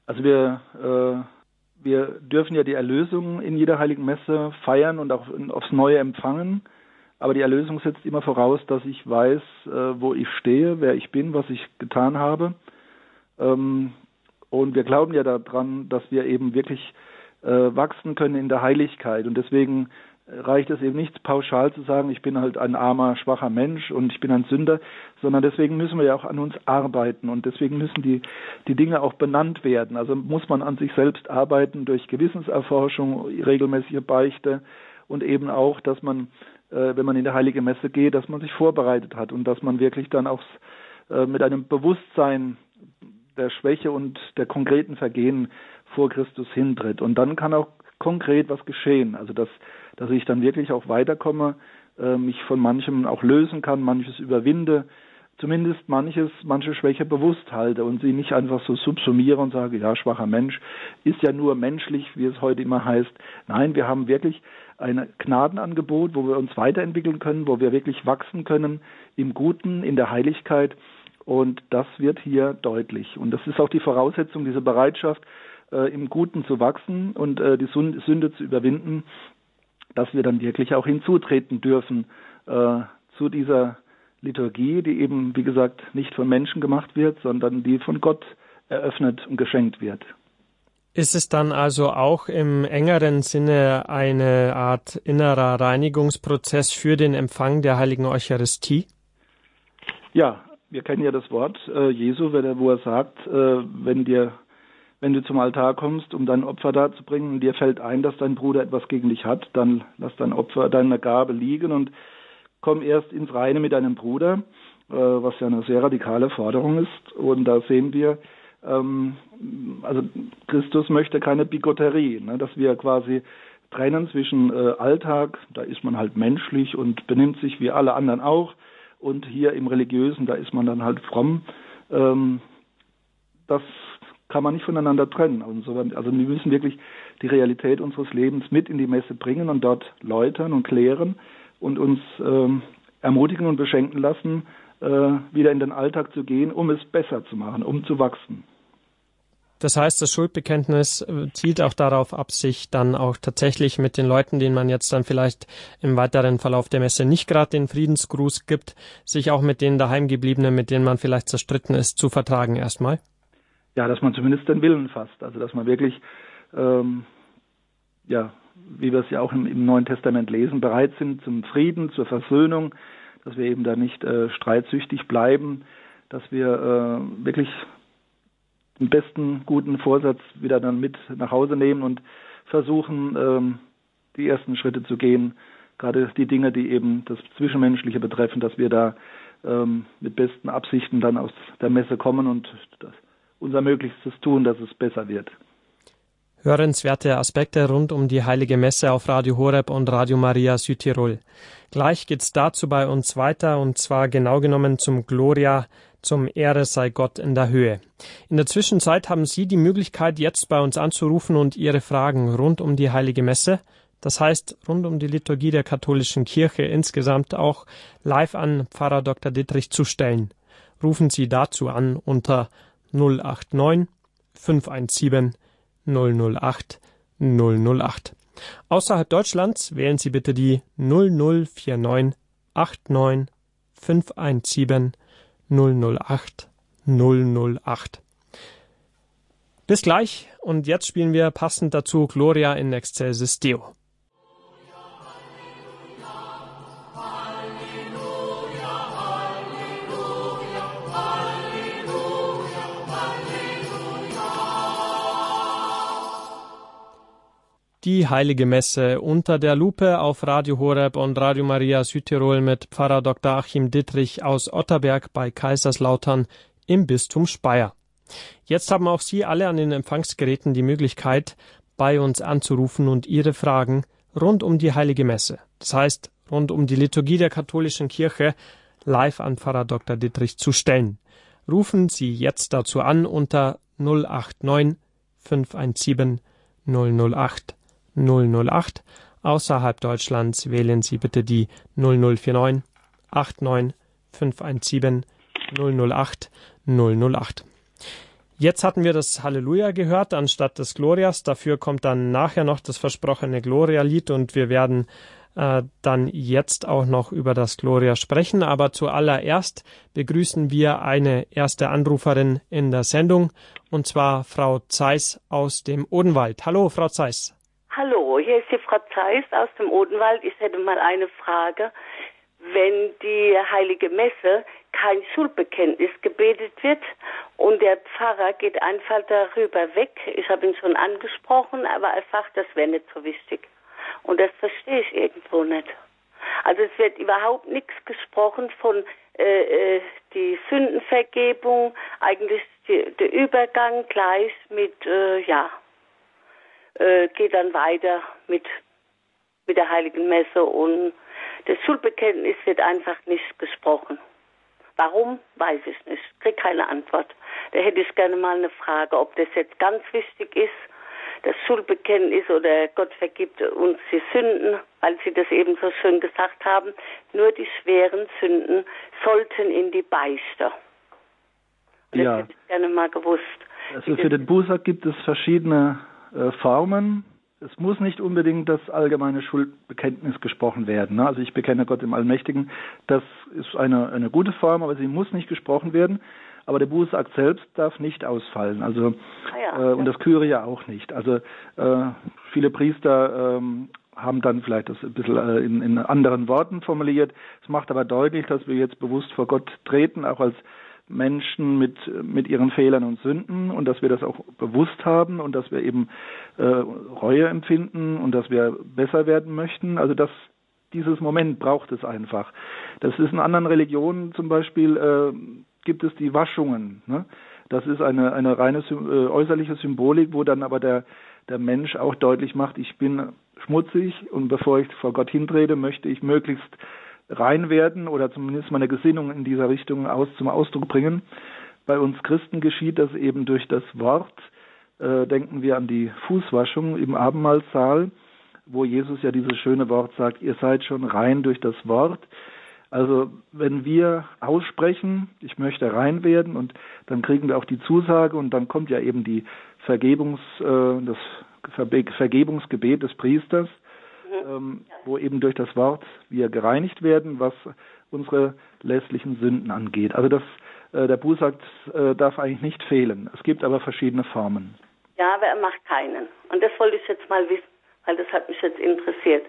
also wir, äh, wir dürfen ja die Erlösung in jeder Heiligen Messe feiern und auch aufs Neue empfangen. Aber die Erlösung setzt immer voraus, dass ich weiß, äh, wo ich stehe, wer ich bin, was ich getan habe. Ähm, und wir glauben ja daran, dass wir eben wirklich äh, wachsen können in der Heiligkeit. Und deswegen reicht es eben nicht pauschal zu sagen, ich bin halt ein armer, schwacher Mensch und ich bin ein Sünder, sondern deswegen müssen wir ja auch an uns arbeiten und deswegen müssen die, die Dinge auch benannt werden. Also muss man an sich selbst arbeiten durch Gewissenserforschung, regelmäßige Beichte und eben auch, dass man äh, wenn man in der Heilige Messe geht, dass man sich vorbereitet hat und dass man wirklich dann auch äh, mit einem Bewusstsein der Schwäche und der konkreten Vergehen vor Christus hintritt. Und dann kann auch konkret was geschehen. Also dass, dass ich dann wirklich auch weiterkomme, äh, mich von manchem auch lösen kann, manches überwinde, zumindest manches, manche Schwäche bewusst halte und sie nicht einfach so subsumiere und sage, ja, schwacher Mensch, ist ja nur menschlich, wie es heute immer heißt. Nein, wir haben wirklich ein Gnadenangebot, wo wir uns weiterentwickeln können, wo wir wirklich wachsen können im Guten, in der Heiligkeit. Und das wird hier deutlich. Und das ist auch die Voraussetzung, diese Bereitschaft, äh, im Guten zu wachsen und äh, die Sünde zu überwinden, dass wir dann wirklich auch hinzutreten dürfen äh, zu dieser Liturgie, die eben, wie gesagt, nicht von Menschen gemacht wird, sondern die von Gott eröffnet und geschenkt wird. Ist es dann also auch im engeren Sinne eine Art innerer Reinigungsprozess für den Empfang der heiligen Eucharistie? Ja, wir kennen ja das Wort äh, Jesu, wo er sagt, äh, wenn dir wenn du zum Altar kommst, um dein Opfer darzubringen und dir fällt ein, dass dein Bruder etwas gegen dich hat, dann lass dein Opfer, deine Gabe liegen und komm erst ins Reine mit deinem Bruder, äh, was ja eine sehr radikale Forderung ist. Und da sehen wir, ähm, also Christus möchte keine Bigotterie, ne, dass wir quasi trennen zwischen äh, Alltag, da ist man halt menschlich und benimmt sich wie alle anderen auch, und hier im Religiösen, da ist man dann halt fromm. Ähm, das kann man nicht voneinander trennen. Also, also wir müssen wirklich die Realität unseres Lebens mit in die Messe bringen und dort läutern und klären und uns ähm, ermutigen und beschenken lassen, äh, wieder in den Alltag zu gehen, um es besser zu machen, um zu wachsen. Das heißt, das Schuldbekenntnis äh, zielt auch darauf ab, sich dann auch tatsächlich mit den Leuten, denen man jetzt dann vielleicht im weiteren Verlauf der Messe nicht gerade den Friedensgruß gibt, sich auch mit den daheimgebliebenen, mit denen man vielleicht zerstritten ist, zu vertragen erstmal? Ja, dass man zumindest den Willen fasst. Also dass man wirklich, ähm, ja, wie wir es ja auch im, im, Neuen Testament lesen, bereit sind zum Frieden, zur Versöhnung, dass wir eben da nicht äh, streitsüchtig bleiben, dass wir äh, wirklich den besten guten Vorsatz wieder dann mit nach Hause nehmen und versuchen, ähm, die ersten Schritte zu gehen. Gerade die Dinge, die eben das Zwischenmenschliche betreffen, dass wir da ähm, mit besten Absichten dann aus der Messe kommen und das, unser Möglichstes tun, dass es besser wird. Hörenswerte Aspekte rund um die Heilige Messe auf Radio Horeb und Radio Maria Südtirol. Gleich geht's dazu bei uns weiter und zwar genau genommen zum Gloria zum Ehre sei Gott in der Höhe. In der Zwischenzeit haben Sie die Möglichkeit, jetzt bei uns anzurufen und Ihre Fragen rund um die Heilige Messe, das heißt rund um die Liturgie der katholischen Kirche insgesamt auch live an Pfarrer Dr. Dittrich zu stellen. Rufen Sie dazu an unter 089 517 008 008. Außerhalb Deutschlands wählen Sie bitte die 0049 89 517 008 008. Bis gleich und jetzt spielen wir passend dazu Gloria in Excelsis Deo. Die Heilige Messe unter der Lupe auf Radio Horeb und Radio Maria Südtirol mit Pfarrer Dr. Achim Dittrich aus Otterberg bei Kaiserslautern im Bistum Speyer. Jetzt haben auch Sie alle an den Empfangsgeräten die Möglichkeit, bei uns anzurufen und Ihre Fragen rund um die Heilige Messe, das heißt rund um die Liturgie der katholischen Kirche, live an Pfarrer Dr. Dittrich zu stellen. Rufen Sie jetzt dazu an unter 089 517 008 008. Außerhalb Deutschlands wählen Sie bitte die 0049 89 517 008 008. Jetzt hatten wir das Halleluja gehört anstatt des Glorias. Dafür kommt dann nachher noch das versprochene Gloria-Lied und wir werden äh, dann jetzt auch noch über das Gloria sprechen. Aber zuallererst begrüßen wir eine erste Anruferin in der Sendung und zwar Frau Zeiss aus dem Odenwald. Hallo, Frau Zeiss. Ist die Frau Zeiss aus dem Odenwald. Ich hätte mal eine Frage. Wenn die heilige Messe kein Schulbekenntnis gebetet wird und der Pfarrer geht einfach darüber weg, ich habe ihn schon angesprochen, aber er sagt, das wäre nicht so wichtig. Und das verstehe ich irgendwo nicht. Also es wird überhaupt nichts gesprochen von äh, äh die Sündenvergebung, eigentlich der Übergang gleich mit, äh, ja, äh, geht dann weiter mit, mit der Heiligen Messe und das Schulbekenntnis wird einfach nicht gesprochen. Warum, weiß ich nicht. Krieg keine Antwort. Da hätte ich gerne mal eine Frage, ob das jetzt ganz wichtig ist, das Schulbekenntnis oder Gott vergibt uns die Sünden, weil Sie das eben so schön gesagt haben. Nur die schweren Sünden sollten in die Beichte. Und ja. Das hätte ich gerne mal gewusst. Also für den Bußer gibt es verschiedene äh, Formen. Es muss nicht unbedingt das allgemeine Schuldbekenntnis gesprochen werden. Ne? Also ich bekenne Gott im Allmächtigen. Das ist eine, eine gute Form, aber sie muss nicht gesprochen werden. aber der Bußakt selbst darf nicht ausfallen. Also ah ja, äh, und das Kyrie auch nicht. Also äh, viele Priester ähm, haben dann vielleicht das ein bisschen äh, in, in anderen Worten formuliert. Es macht aber deutlich, dass wir jetzt bewusst vor Gott treten, auch als Menschen mit, mit ihren Fehlern und Sünden und dass wir das auch bewusst haben und dass wir eben äh, Reue empfinden und dass wir besser werden möchten. Also das, dieses Moment braucht es einfach. Das ist in anderen Religionen zum Beispiel, äh, gibt es die Waschungen. Ne? Das ist eine, eine reine äh, äußerliche Symbolik, wo dann aber der, der Mensch auch deutlich macht, ich bin schmutzig und bevor ich vor Gott hintrete, möchte ich möglichst rein werden oder zumindest meine Gesinnung in dieser Richtung aus zum Ausdruck bringen. Bei uns Christen geschieht das eben durch das Wort. Äh, denken wir an die Fußwaschung im Abendmahlsaal, wo Jesus ja dieses schöne Wort sagt, ihr seid schon rein durch das Wort. Also wenn wir aussprechen, ich möchte rein werden und dann kriegen wir auch die Zusage und dann kommt ja eben die Vergebungs, äh, das Vergebungsgebet des Priesters, mhm. ähm, wo eben durch das Wort wir gereinigt werden, was unsere lässlichen Sünden angeht. Also das, äh, der Bußakt äh, darf eigentlich nicht fehlen. Es gibt aber verschiedene Formen. Ja, aber er macht keinen. Und das wollte ich jetzt mal wissen, weil das hat mich jetzt interessiert.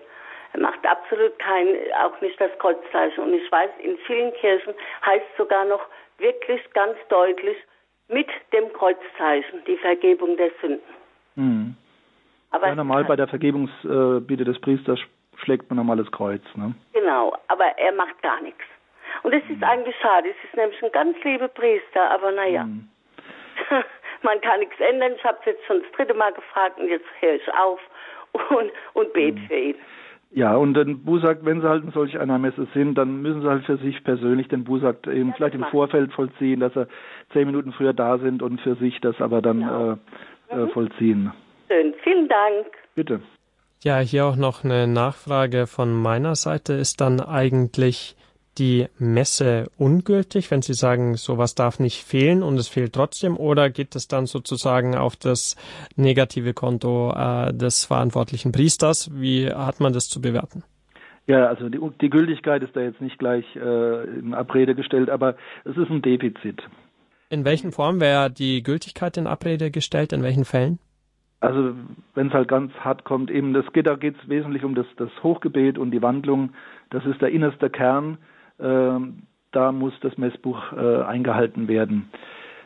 Er macht absolut keinen, auch nicht das Kreuzzeichen. Und ich weiß, in vielen Kirchen heißt sogar noch wirklich ganz deutlich mit dem Kreuzzeichen die Vergebung der Sünden. Mhm. Aber ja, normal bei der Vergebungsbitte des Priesters schlägt man normales Kreuz. Ne? Genau, aber er macht gar nichts. Und es ist mhm. eigentlich schade. Es ist nämlich ein ganz lieber Priester, aber naja. Mhm. man kann nichts ändern. Ich habe es jetzt schon das dritte Mal gefragt und jetzt höre ich auf und, und bete mhm. für ihn. Ja, und den Busakt, wenn sie halt in solch einer Messe sind, dann müssen sie halt für sich persönlich den Busakt eben ja, vielleicht im Vorfeld vollziehen, dass sie zehn Minuten früher da sind und für sich das aber dann genau. äh, äh, mhm. vollziehen. Schön, vielen Dank. Bitte. Ja, hier auch noch eine Nachfrage von meiner Seite. Ist dann eigentlich die Messe ungültig, wenn Sie sagen, sowas darf nicht fehlen und es fehlt trotzdem, oder geht es dann sozusagen auf das negative Konto äh, des verantwortlichen Priesters? Wie hat man das zu bewerten? Ja, also die, die Gültigkeit ist da jetzt nicht gleich äh, in Abrede gestellt, aber es ist ein Defizit. In welchen Formen wäre die Gültigkeit in Abrede gestellt? In welchen Fällen? Also wenn es halt ganz hart kommt, eben das geht, da geht es wesentlich um das, das Hochgebet und die Wandlung. Das ist der innerste Kern. Äh, da muss das Messbuch äh, eingehalten werden.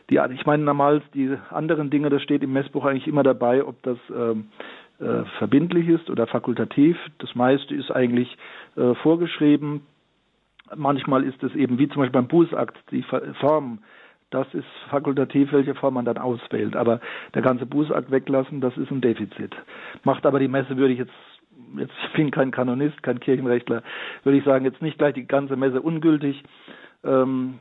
Die, ich meine, normal die anderen Dinge, das steht im Messbuch eigentlich immer dabei, ob das äh, äh, verbindlich ist oder fakultativ. Das meiste ist eigentlich äh, vorgeschrieben. Manchmal ist es eben wie zum Beispiel beim Bußakt die Form das ist fakultativ, welche Form man dann auswählt. Aber der ganze Bußakt weglassen, das ist ein Defizit. Macht aber die Messe, würde ich jetzt, jetzt ich bin kein Kanonist, kein Kirchenrechtler, würde ich sagen, jetzt nicht gleich die ganze Messe ungültig. Ähm,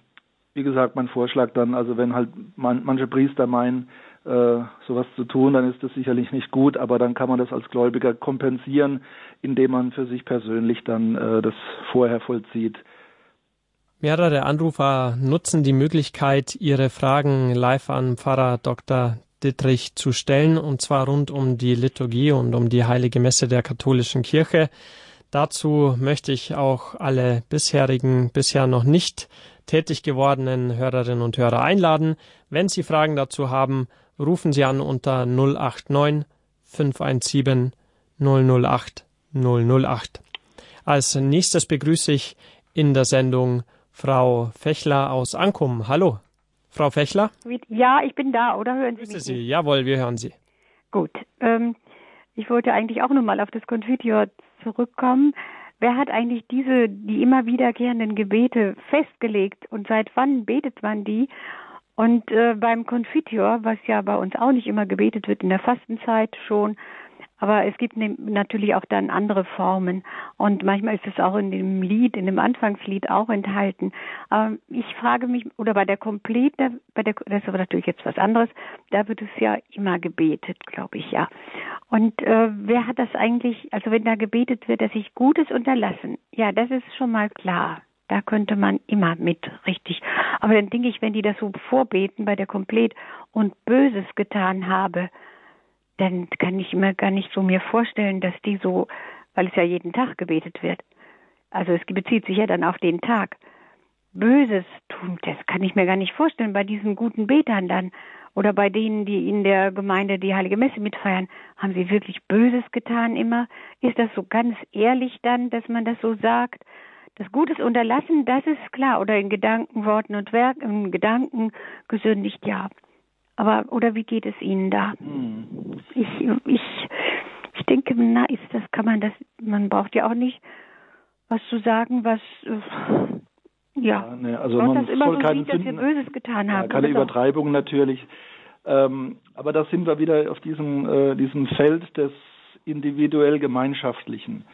wie gesagt, mein Vorschlag dann, also wenn halt man, manche Priester meinen, äh, sowas zu tun, dann ist das sicherlich nicht gut, aber dann kann man das als Gläubiger kompensieren, indem man für sich persönlich dann äh, das vorher vollzieht. Mehrere Anrufer nutzen die Möglichkeit, ihre Fragen live an Pfarrer Dr. Dittrich zu stellen, und zwar rund um die Liturgie und um die heilige Messe der katholischen Kirche. Dazu möchte ich auch alle bisherigen, bisher noch nicht tätig gewordenen Hörerinnen und Hörer einladen. Wenn Sie Fragen dazu haben, rufen Sie an unter 089 517 008 008. Als nächstes begrüße ich in der Sendung Frau Fechler aus Ankum. Hallo, Frau Fechler? Ja, ich bin da, oder hören Sie Grüße mich? Sie, jawohl, wir hören Sie. Gut. Ähm, ich wollte eigentlich auch nochmal auf das Konfitior zurückkommen. Wer hat eigentlich diese, die immer wiederkehrenden Gebete festgelegt und seit wann betet man die? Und äh, beim Konfitior, was ja bei uns auch nicht immer gebetet wird, in der Fastenzeit schon, aber es gibt ne, natürlich auch dann andere Formen. Und manchmal ist es auch in dem Lied, in dem Anfangslied auch enthalten. Aber ich frage mich, oder bei der Komplet, bei der, das ist aber natürlich jetzt was anderes, da wird es ja immer gebetet, glaube ich, ja. Und äh, wer hat das eigentlich, also wenn da gebetet wird, dass ich Gutes unterlassen, ja, das ist schon mal klar. Da könnte man immer mit, richtig. Aber dann denke ich, wenn die das so vorbeten bei der Komplet und Böses getan habe, dann kann ich mir gar nicht so mir vorstellen, dass die so, weil es ja jeden Tag gebetet wird. Also es bezieht sich ja dann auf den Tag. Böses tun. Das kann ich mir gar nicht vorstellen bei diesen guten Betern dann oder bei denen, die in der Gemeinde die Heilige Messe mitfeiern. Haben sie wirklich Böses getan immer? Ist das so ganz ehrlich dann, dass man das so sagt? Das Gutes unterlassen, das ist klar. Oder in Gedanken, Worten und Werken, in Gedanken gesündigt, ja. Aber, oder wie geht es Ihnen da? Hm. Ich, ich, ich denke, na, ist das, kann man das, man braucht ja auch nicht was zu sagen, was, äh, ja, ja ne, also man das immer soll so keinen sieht, dass wir Böses getan haben. Ja, keine Übertreibung natürlich. Ähm, aber da sind wir wieder auf diesem, äh, diesem Feld des individuell Gemeinschaftlichen.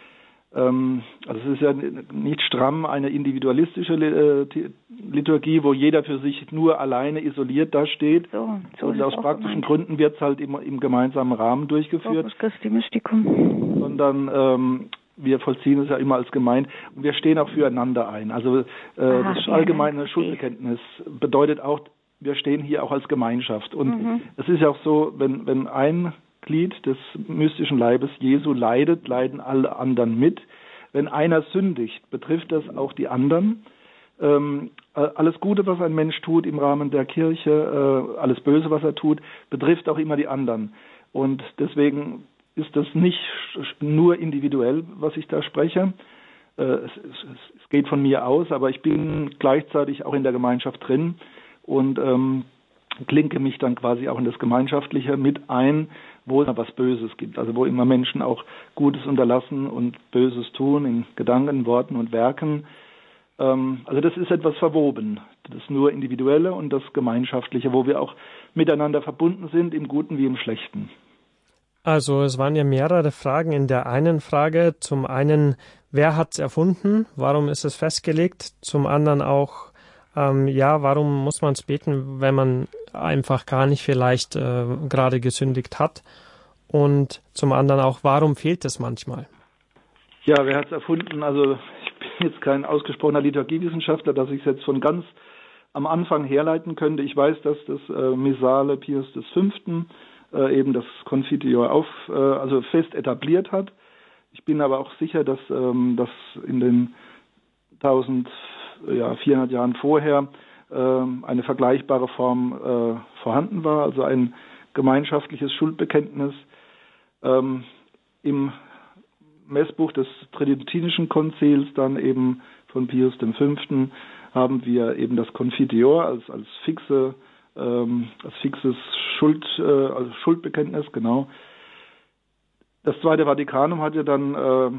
Ähm, also es ist ja nicht stramm eine individualistische äh, Liturgie, wo jeder für sich nur alleine isoliert dasteht. So, so und aus praktischen gemeint. Gründen wird es halt immer im gemeinsamen Rahmen durchgeführt. Mystikum. Sondern ähm, wir vollziehen es ja immer als Gemeinde und wir stehen auch füreinander ein. Also äh, Aha, das allgemeine ja, Schuldbekenntnis bedeutet auch, wir stehen hier auch als Gemeinschaft. Und mhm. es ist ja auch so, wenn, wenn ein Glied des mystischen Leibes Jesu leidet, leiden alle anderen mit. Wenn einer sündigt, betrifft das auch die anderen. Ähm, alles Gute, was ein Mensch tut im Rahmen der Kirche, äh, alles Böse, was er tut, betrifft auch immer die anderen. Und deswegen ist das nicht nur individuell, was ich da spreche. Äh, es, es, es, geht von mir aus, aber ich bin gleichzeitig auch in der Gemeinschaft drin und ähm, klinke mich dann quasi auch in das Gemeinschaftliche mit ein, wo es was Böses gibt. Also wo immer Menschen auch Gutes unterlassen und Böses tun in Gedanken, Worten und Werken. Ähm, also das ist etwas verwoben. Das nur Individuelle und das Gemeinschaftliche, wo wir auch miteinander verbunden sind, im Guten wie im Schlechten. Also es waren ja mehrere Fragen in der einen Frage. Zum einen, wer hat es erfunden? Warum ist es festgelegt? Zum anderen auch, ähm, ja, warum muss man es beten, wenn man einfach gar nicht vielleicht äh, gerade gesündigt hat? Und zum anderen auch, warum fehlt es manchmal? Ja, wer hat es erfunden? Also ich bin jetzt kein ausgesprochener Liturgiewissenschaftler, dass ich es jetzt von ganz am Anfang herleiten könnte. Ich weiß, dass das äh, Missale Pius V äh, eben das Confiteor auf, äh, also fest etabliert hat. Ich bin aber auch sicher, dass ähm, das in den 1400 Jahren vorher äh, eine vergleichbare Form äh, vorhanden war, also ein gemeinschaftliches Schuldbekenntnis. Ähm, Im Messbuch des Tridentinischen Konzils dann eben von Pius V. haben wir eben das Confiteor als, als fixe ähm, als fixes Schuld, äh, also Schuldbekenntnis, genau. Das Zweite Vatikanum hat ja dann äh,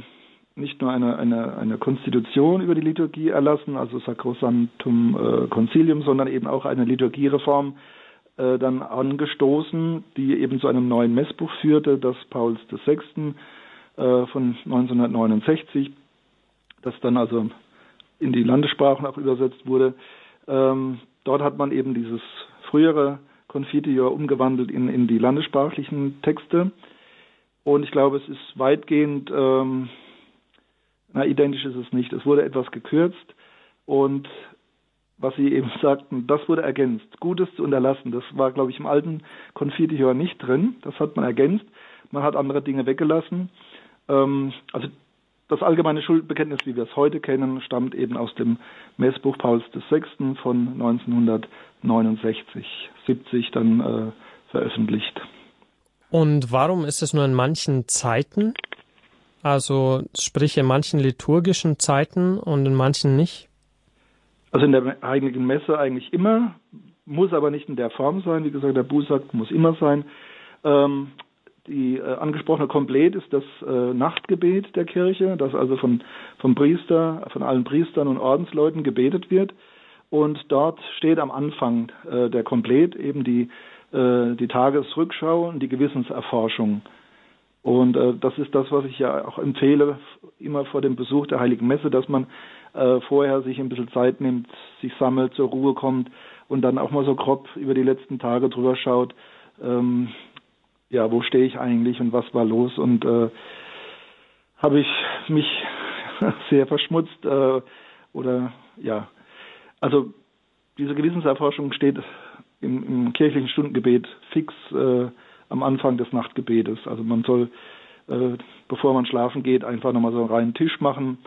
nicht nur eine, eine, eine Konstitution über die Liturgie erlassen, also Sacrosanctum äh, Concilium, sondern eben auch eine Liturgiereform äh, dann angestoßen, die eben zu einem neuen Messbuch führte, das Pauls VI. Äh, von 1969, das dann also in die Landessprachen auch übersetzt wurde. Ähm, dort hat man eben dieses frühere Confiteor umgewandelt in, in die landessprachlichen Texte. Und ich glaube, es ist weitgehend, ähm, na, identisch ist es nicht. Es wurde etwas gekürzt und was Sie eben sagten, das wurde ergänzt. Gutes zu unterlassen, das war, glaube ich, im alten Confiteor nicht drin. Das hat man ergänzt. Man hat andere Dinge weggelassen. Ähm, also das allgemeine Schuldbekenntnis, wie wir es heute kennen, stammt eben aus dem Messbuch Pauls VI. von 1969, 70 dann äh, veröffentlicht. Und warum ist es nur in manchen Zeiten, also sprich in manchen liturgischen Zeiten und in manchen nicht? Also in der Heiligen Messe eigentlich immer, muss aber nicht in der Form sein. Wie gesagt, der Bußakt muss immer sein. Ähm, die äh, angesprochene Komplett ist das äh, Nachtgebet der Kirche, das also von, vom Priester, von allen Priestern und Ordensleuten gebetet wird. Und dort steht am Anfang äh, der Komplett eben die, äh, die Tagesrückschau und die Gewissenserforschung. Und äh, das ist das, was ich ja auch empfehle, immer vor dem Besuch der Heiligen Messe, dass man äh, vorher sich ein bisschen Zeit nimmt, sich sammelt, zur Ruhe kommt und dann auch mal so grob über die letzten Tage drüber schaut, ähm, ja, wo stehe ich eigentlich und was war los. Und äh, habe ich mich sehr verschmutzt äh, oder ja, also diese Gewissenserforschung steht im, im kirchlichen Stundengebet fix äh, am Anfang des Nachtgebetes. Also man soll, äh, bevor man schlafen geht, einfach nochmal so einen reinen Tisch machen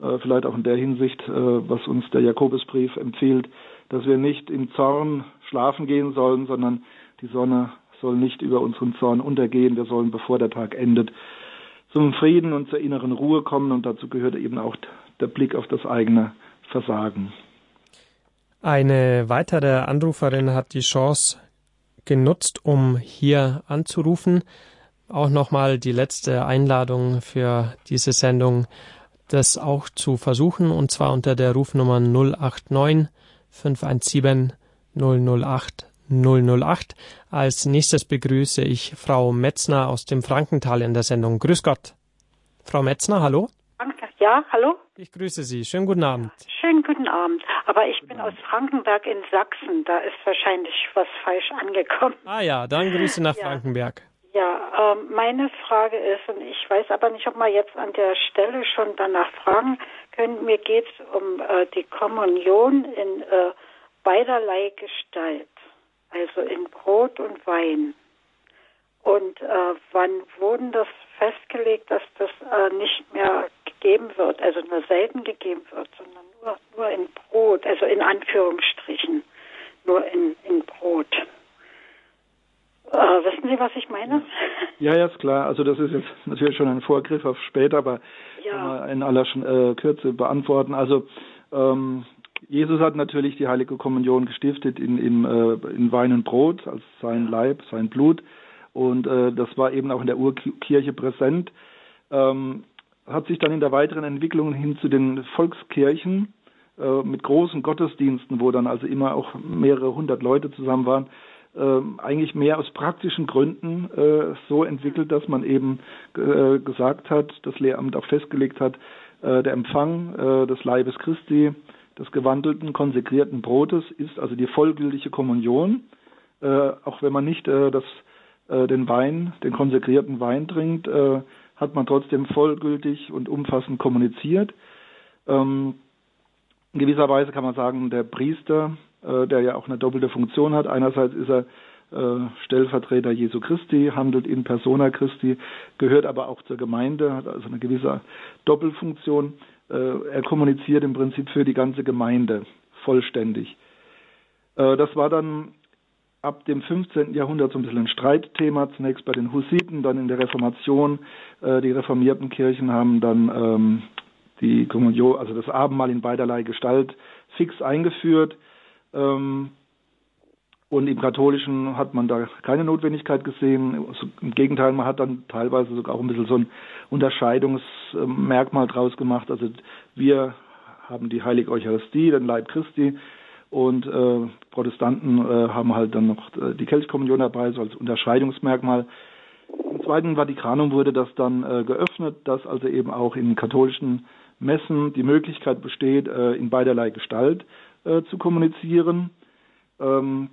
äh, vielleicht auch in der Hinsicht, äh, was uns der Jakobusbrief empfiehlt, dass wir nicht im Zorn schlafen gehen sollen, sondern die Sonne soll nicht über unseren Zorn untergehen. Wir sollen, bevor der Tag endet, zum Frieden und zur inneren Ruhe kommen und dazu gehört eben auch der Blick auf das eigene Versagen. Eine weitere Anruferin hat die Chance genutzt, um hier anzurufen. Auch nochmal die letzte Einladung für diese Sendung, das auch zu versuchen, und zwar unter der Rufnummer 089 517 008 008. Als nächstes begrüße ich Frau Metzner aus dem Frankental in der Sendung. Grüß Gott. Frau Metzner, hallo? Ja, hallo? Ich grüße Sie. Schönen guten Abend. Schönen guten Abend. Aber ich bin aus Frankenberg in Sachsen. Da ist wahrscheinlich was falsch angekommen. Ah ja, dann Grüße nach ja. Frankenberg. Ja, ähm, meine Frage ist, und ich weiß aber nicht, ob wir jetzt an der Stelle schon danach fragen können, mir geht es um äh, die Kommunion in äh, beiderlei Gestalt also in Brot und Wein. Und äh, wann wurden das festgelegt, dass das äh, nicht mehr gegeben wird, also nur selten gegeben wird, sondern nur, nur in Brot, also in Anführungsstrichen, nur in, in Brot. Äh, wissen Sie, was ich meine? Ja, ja, ist klar. Also das ist jetzt natürlich schon ein Vorgriff auf später, aber ja. in aller äh, Kürze beantworten. Also ähm, Jesus hat natürlich die heilige Kommunion gestiftet in, in, äh, in Wein und Brot als sein Leib, sein Blut. Und äh, das war eben auch in der Urkirche präsent. Ähm, hat sich dann in der weiteren Entwicklung hin zu den Volkskirchen äh, mit großen Gottesdiensten, wo dann also immer auch mehrere hundert Leute zusammen waren, äh, eigentlich mehr aus praktischen Gründen äh, so entwickelt, dass man eben äh, gesagt hat, das Lehramt auch festgelegt hat, äh, der Empfang äh, des Leibes Christi des gewandelten, konsekrierten Brotes ist also die vollgültige Kommunion, auch wenn man nicht das, den Wein, den konsekrierten Wein trinkt, hat man trotzdem vollgültig und umfassend kommuniziert. Ähm, in gewisser Weise kann man sagen, der Priester, äh, der ja auch eine doppelte Funktion hat, einerseits ist er äh, Stellvertreter Jesu Christi, handelt in persona Christi, gehört aber auch zur Gemeinde, hat also eine gewisse Doppelfunktion. Äh, er kommuniziert im Prinzip für die ganze Gemeinde vollständig. Äh, das war dann ab dem 15. Jahrhundert so ein bisschen ein Streitthema, zunächst bei den Hussiten, dann in der Reformation. Äh, die reformierten Kirchen haben dann ähm, die Kommunion, also das Abendmahl in beiderlei Gestalt fix eingeführt. Ähm, und im Katholischen hat man da keine Notwendigkeit gesehen. Im Gegenteil, man hat dann teilweise sogar auch ein bisschen so ein Unterscheidungsmerkmal draus gemacht. Also wir haben die Heilige Eucharistie, den Leib Christi, und äh, Protestanten äh, haben halt dann noch äh, die Kelchkommunion dabei, so als Unterscheidungsmerkmal. Im Zweiten Vatikanum wurde das dann äh, geöffnet, dass also eben auch in katholischen Messen die Möglichkeit besteht, äh, in beiderlei Gestalt äh, zu kommunizieren. Ähm,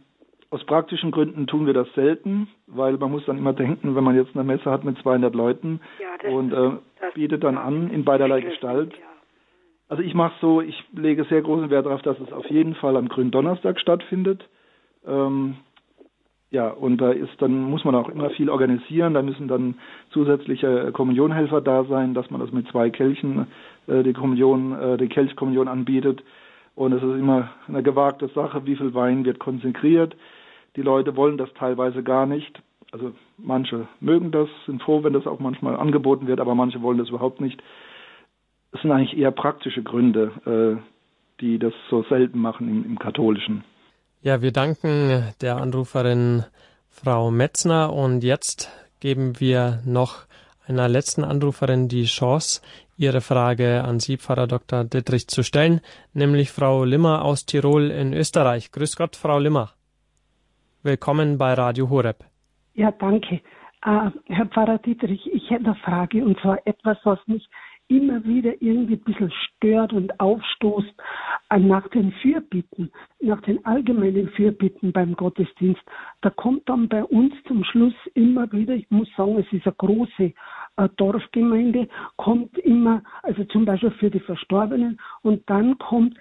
aus praktischen Gründen tun wir das selten, weil man muss dann immer denken, wenn man jetzt eine Messe hat mit 200 Leuten ja, und äh, bietet dann an in beiderlei Gestalt. Also ich mache so, ich lege sehr großen Wert darauf, dass es auf jeden Fall am Gründonnerstag stattfindet. Ähm, ja, und da ist dann muss man auch immer viel organisieren. Da müssen dann zusätzliche Kommunionhelfer da sein, dass man das mit zwei Kelchen äh, die Kommunion, äh, die Kelchkommunion anbietet. Und es ist immer eine gewagte Sache, wie viel Wein wird konsekriert. Die Leute wollen das teilweise gar nicht. Also manche mögen das, sind froh, wenn das auch manchmal angeboten wird, aber manche wollen das überhaupt nicht. Es sind eigentlich eher praktische Gründe, äh, die das so selten machen im, im Katholischen. Ja, wir danken der Anruferin Frau Metzner und jetzt geben wir noch einer letzten Anruferin die Chance, ihre Frage an Sie, Pfarrer Dr. Dittrich, zu stellen, nämlich Frau Limmer aus Tirol in Österreich. Grüß Gott, Frau Limmer. Willkommen bei Radio Horeb. Ja, danke. Äh, Herr Pfarrer Dietrich, ich hätte eine Frage und zwar etwas, was mich immer wieder irgendwie ein bisschen stört und aufstoßt nach den Fürbitten, nach den allgemeinen Fürbitten beim Gottesdienst. Da kommt dann bei uns zum Schluss immer wieder, ich muss sagen, es ist eine große äh, Dorfgemeinde, kommt immer, also zum Beispiel für die Verstorbenen und dann kommt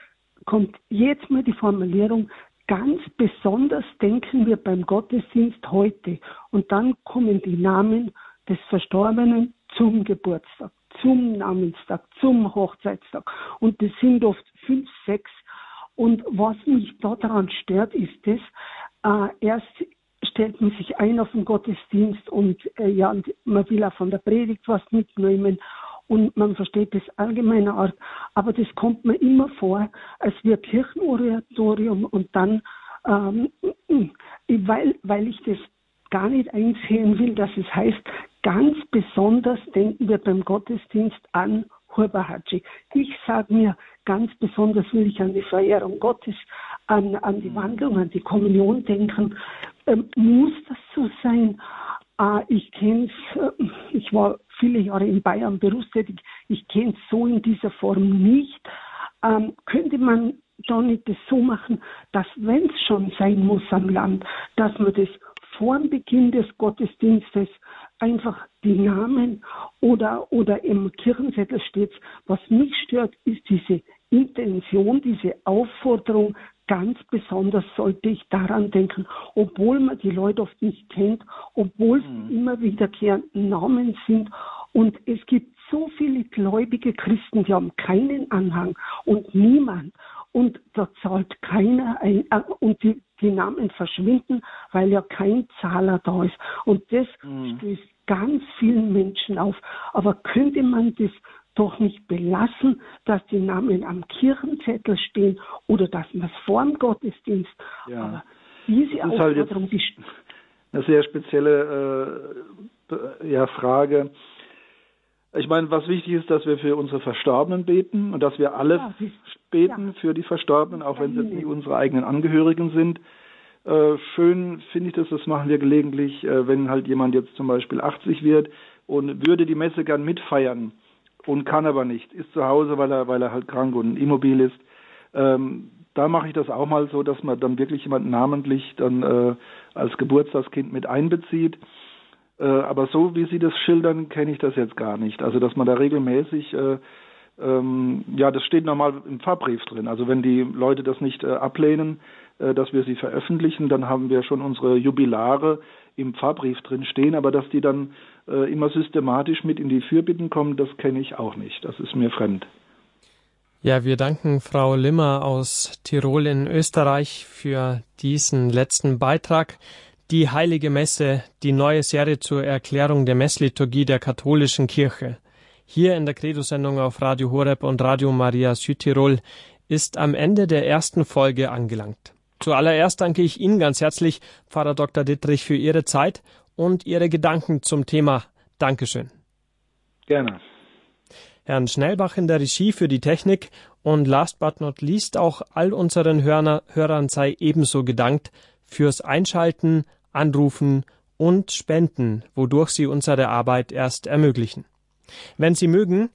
kommt jetzt mal die Formulierung, Ganz besonders denken wir beim Gottesdienst heute und dann kommen die Namen des Verstorbenen zum Geburtstag. Zum Namenstag, zum Hochzeitstag. Und das sind oft fünf, sechs. Und was mich daran stört, ist das, äh, erst stellt man sich ein auf den Gottesdienst und äh, ja, man will auch von der Predigt was mitnehmen und man versteht das allgemeine Art, aber das kommt mir immer vor, als wir Kirchenoratorium und dann, ähm, weil, weil ich das gar nicht einsehen will, dass es heißt, ganz besonders denken wir beim Gottesdienst an Hurbahatschi. Ich sage mir, ganz besonders will ich an die Verehrung Gottes, an, an die Wandlung, an die Kommunion denken. Ähm, muss das so sein? Äh, ich kenne äh, ich war viele Jahre in Bayern berufstätig, ich kenne es so in dieser Form nicht. Ähm, könnte man da nicht das so machen, dass wenn es schon sein muss am Land, dass man das vor dem Beginn des Gottesdienstes einfach die Namen oder, oder im Kirchenzettel steht. Was mich stört, ist diese Intention, diese Aufforderung, ganz besonders sollte ich daran denken, obwohl man die Leute oft nicht kennt, obwohl es mhm. immer wiederkehrende Namen sind. Und es gibt so viele gläubige Christen, die haben keinen Anhang und niemand. Und da zahlt keiner ein, äh, und die, die Namen verschwinden, weil ja kein Zahler da ist. Und das mhm. stößt ganz vielen Menschen auf. Aber könnte man das doch nicht belassen, dass die Namen am Kirchenzettel stehen oder dass man es vor dem Gottesdienst. Ja. Aber diese das ist halt Aufforderung, halt die eine sehr spezielle äh, ja, Frage. Ich meine, was wichtig ist, dass wir für unsere Verstorbenen beten und dass wir alle ja, beten ja. für die Verstorbenen, auch wenn sie nicht unsere eigenen Angehörigen sind. Äh, schön finde ich das, das machen wir gelegentlich, äh, wenn halt jemand jetzt zum Beispiel 80 wird und würde die Messe gern mitfeiern und kann aber nicht, ist zu Hause, weil er, weil er halt krank und immobil ist. Ähm, da mache ich das auch mal so, dass man dann wirklich jemanden namentlich dann äh, als Geburtstagskind mit einbezieht. Äh, aber so wie Sie das schildern, kenne ich das jetzt gar nicht. Also dass man da regelmäßig, äh, ähm, ja, das steht nochmal im Fahrbrief drin. Also wenn die Leute das nicht äh, ablehnen, dass wir sie veröffentlichen, dann haben wir schon unsere Jubilare im Pfarrbrief drin stehen, aber dass die dann äh, immer systematisch mit in die Fürbitten kommen, das kenne ich auch nicht. Das ist mir fremd. Ja, wir danken Frau Limmer aus Tirol in Österreich für diesen letzten Beitrag. Die Heilige Messe, die neue Serie zur Erklärung der Messliturgie der katholischen Kirche. Hier in der Credo-Sendung auf Radio Horeb und Radio Maria Südtirol ist am Ende der ersten Folge angelangt. Zuallererst danke ich Ihnen ganz herzlich, Pfarrer Dr. Dittrich, für Ihre Zeit und Ihre Gedanken zum Thema. Dankeschön. Gerne. Herrn Schnellbach in der Regie für die Technik und last but not least auch all unseren Hörner, Hörern sei ebenso gedankt fürs Einschalten, Anrufen und Spenden, wodurch Sie unsere Arbeit erst ermöglichen. Wenn Sie mögen,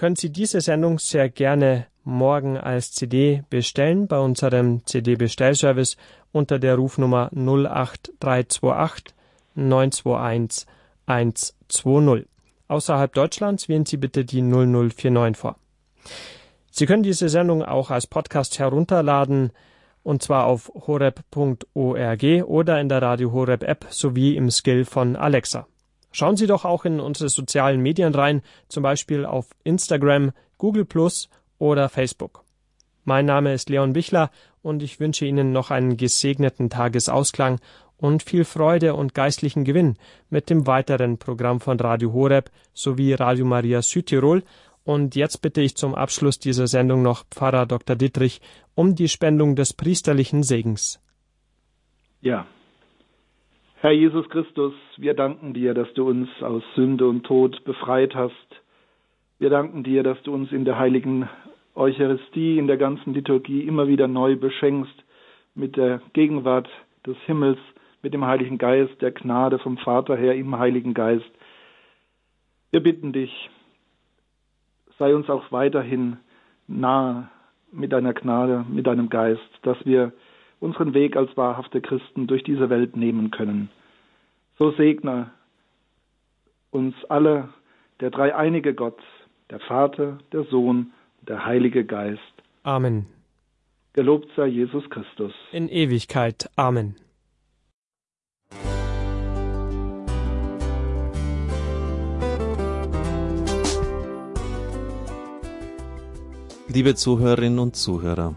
können Sie diese Sendung sehr gerne morgen als CD bestellen bei unserem CD-Bestellservice unter der Rufnummer 08328 921 120. Außerhalb Deutschlands wählen Sie bitte die 0049 vor. Sie können diese Sendung auch als Podcast herunterladen und zwar auf horeb.org oder in der Radio Horeb App sowie im Skill von Alexa. Schauen Sie doch auch in unsere sozialen Medien rein, zum Beispiel auf Instagram, Google Plus oder Facebook. Mein Name ist Leon Bichler und ich wünsche Ihnen noch einen gesegneten Tagesausklang und viel Freude und geistlichen Gewinn mit dem weiteren Programm von Radio Horeb sowie Radio Maria Südtirol. Und jetzt bitte ich zum Abschluss dieser Sendung noch Pfarrer Dr. Dittrich um die Spendung des priesterlichen Segens. Ja. Herr Jesus Christus, wir danken dir, dass du uns aus Sünde und Tod befreit hast. Wir danken dir, dass du uns in der heiligen Eucharistie, in der ganzen Liturgie immer wieder neu beschenkst mit der Gegenwart des Himmels, mit dem Heiligen Geist, der Gnade vom Vater her im Heiligen Geist. Wir bitten dich, sei uns auch weiterhin nahe mit deiner Gnade, mit deinem Geist, dass wir unseren Weg als wahrhafte Christen durch diese Welt nehmen können. So segne uns alle der dreieinige Gott, der Vater, der Sohn der Heilige Geist. Amen. Gelobt sei Jesus Christus. In Ewigkeit. Amen. Liebe Zuhörerinnen und Zuhörer,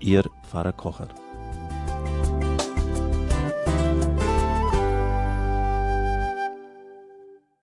Ihr Pfarrer Kocher.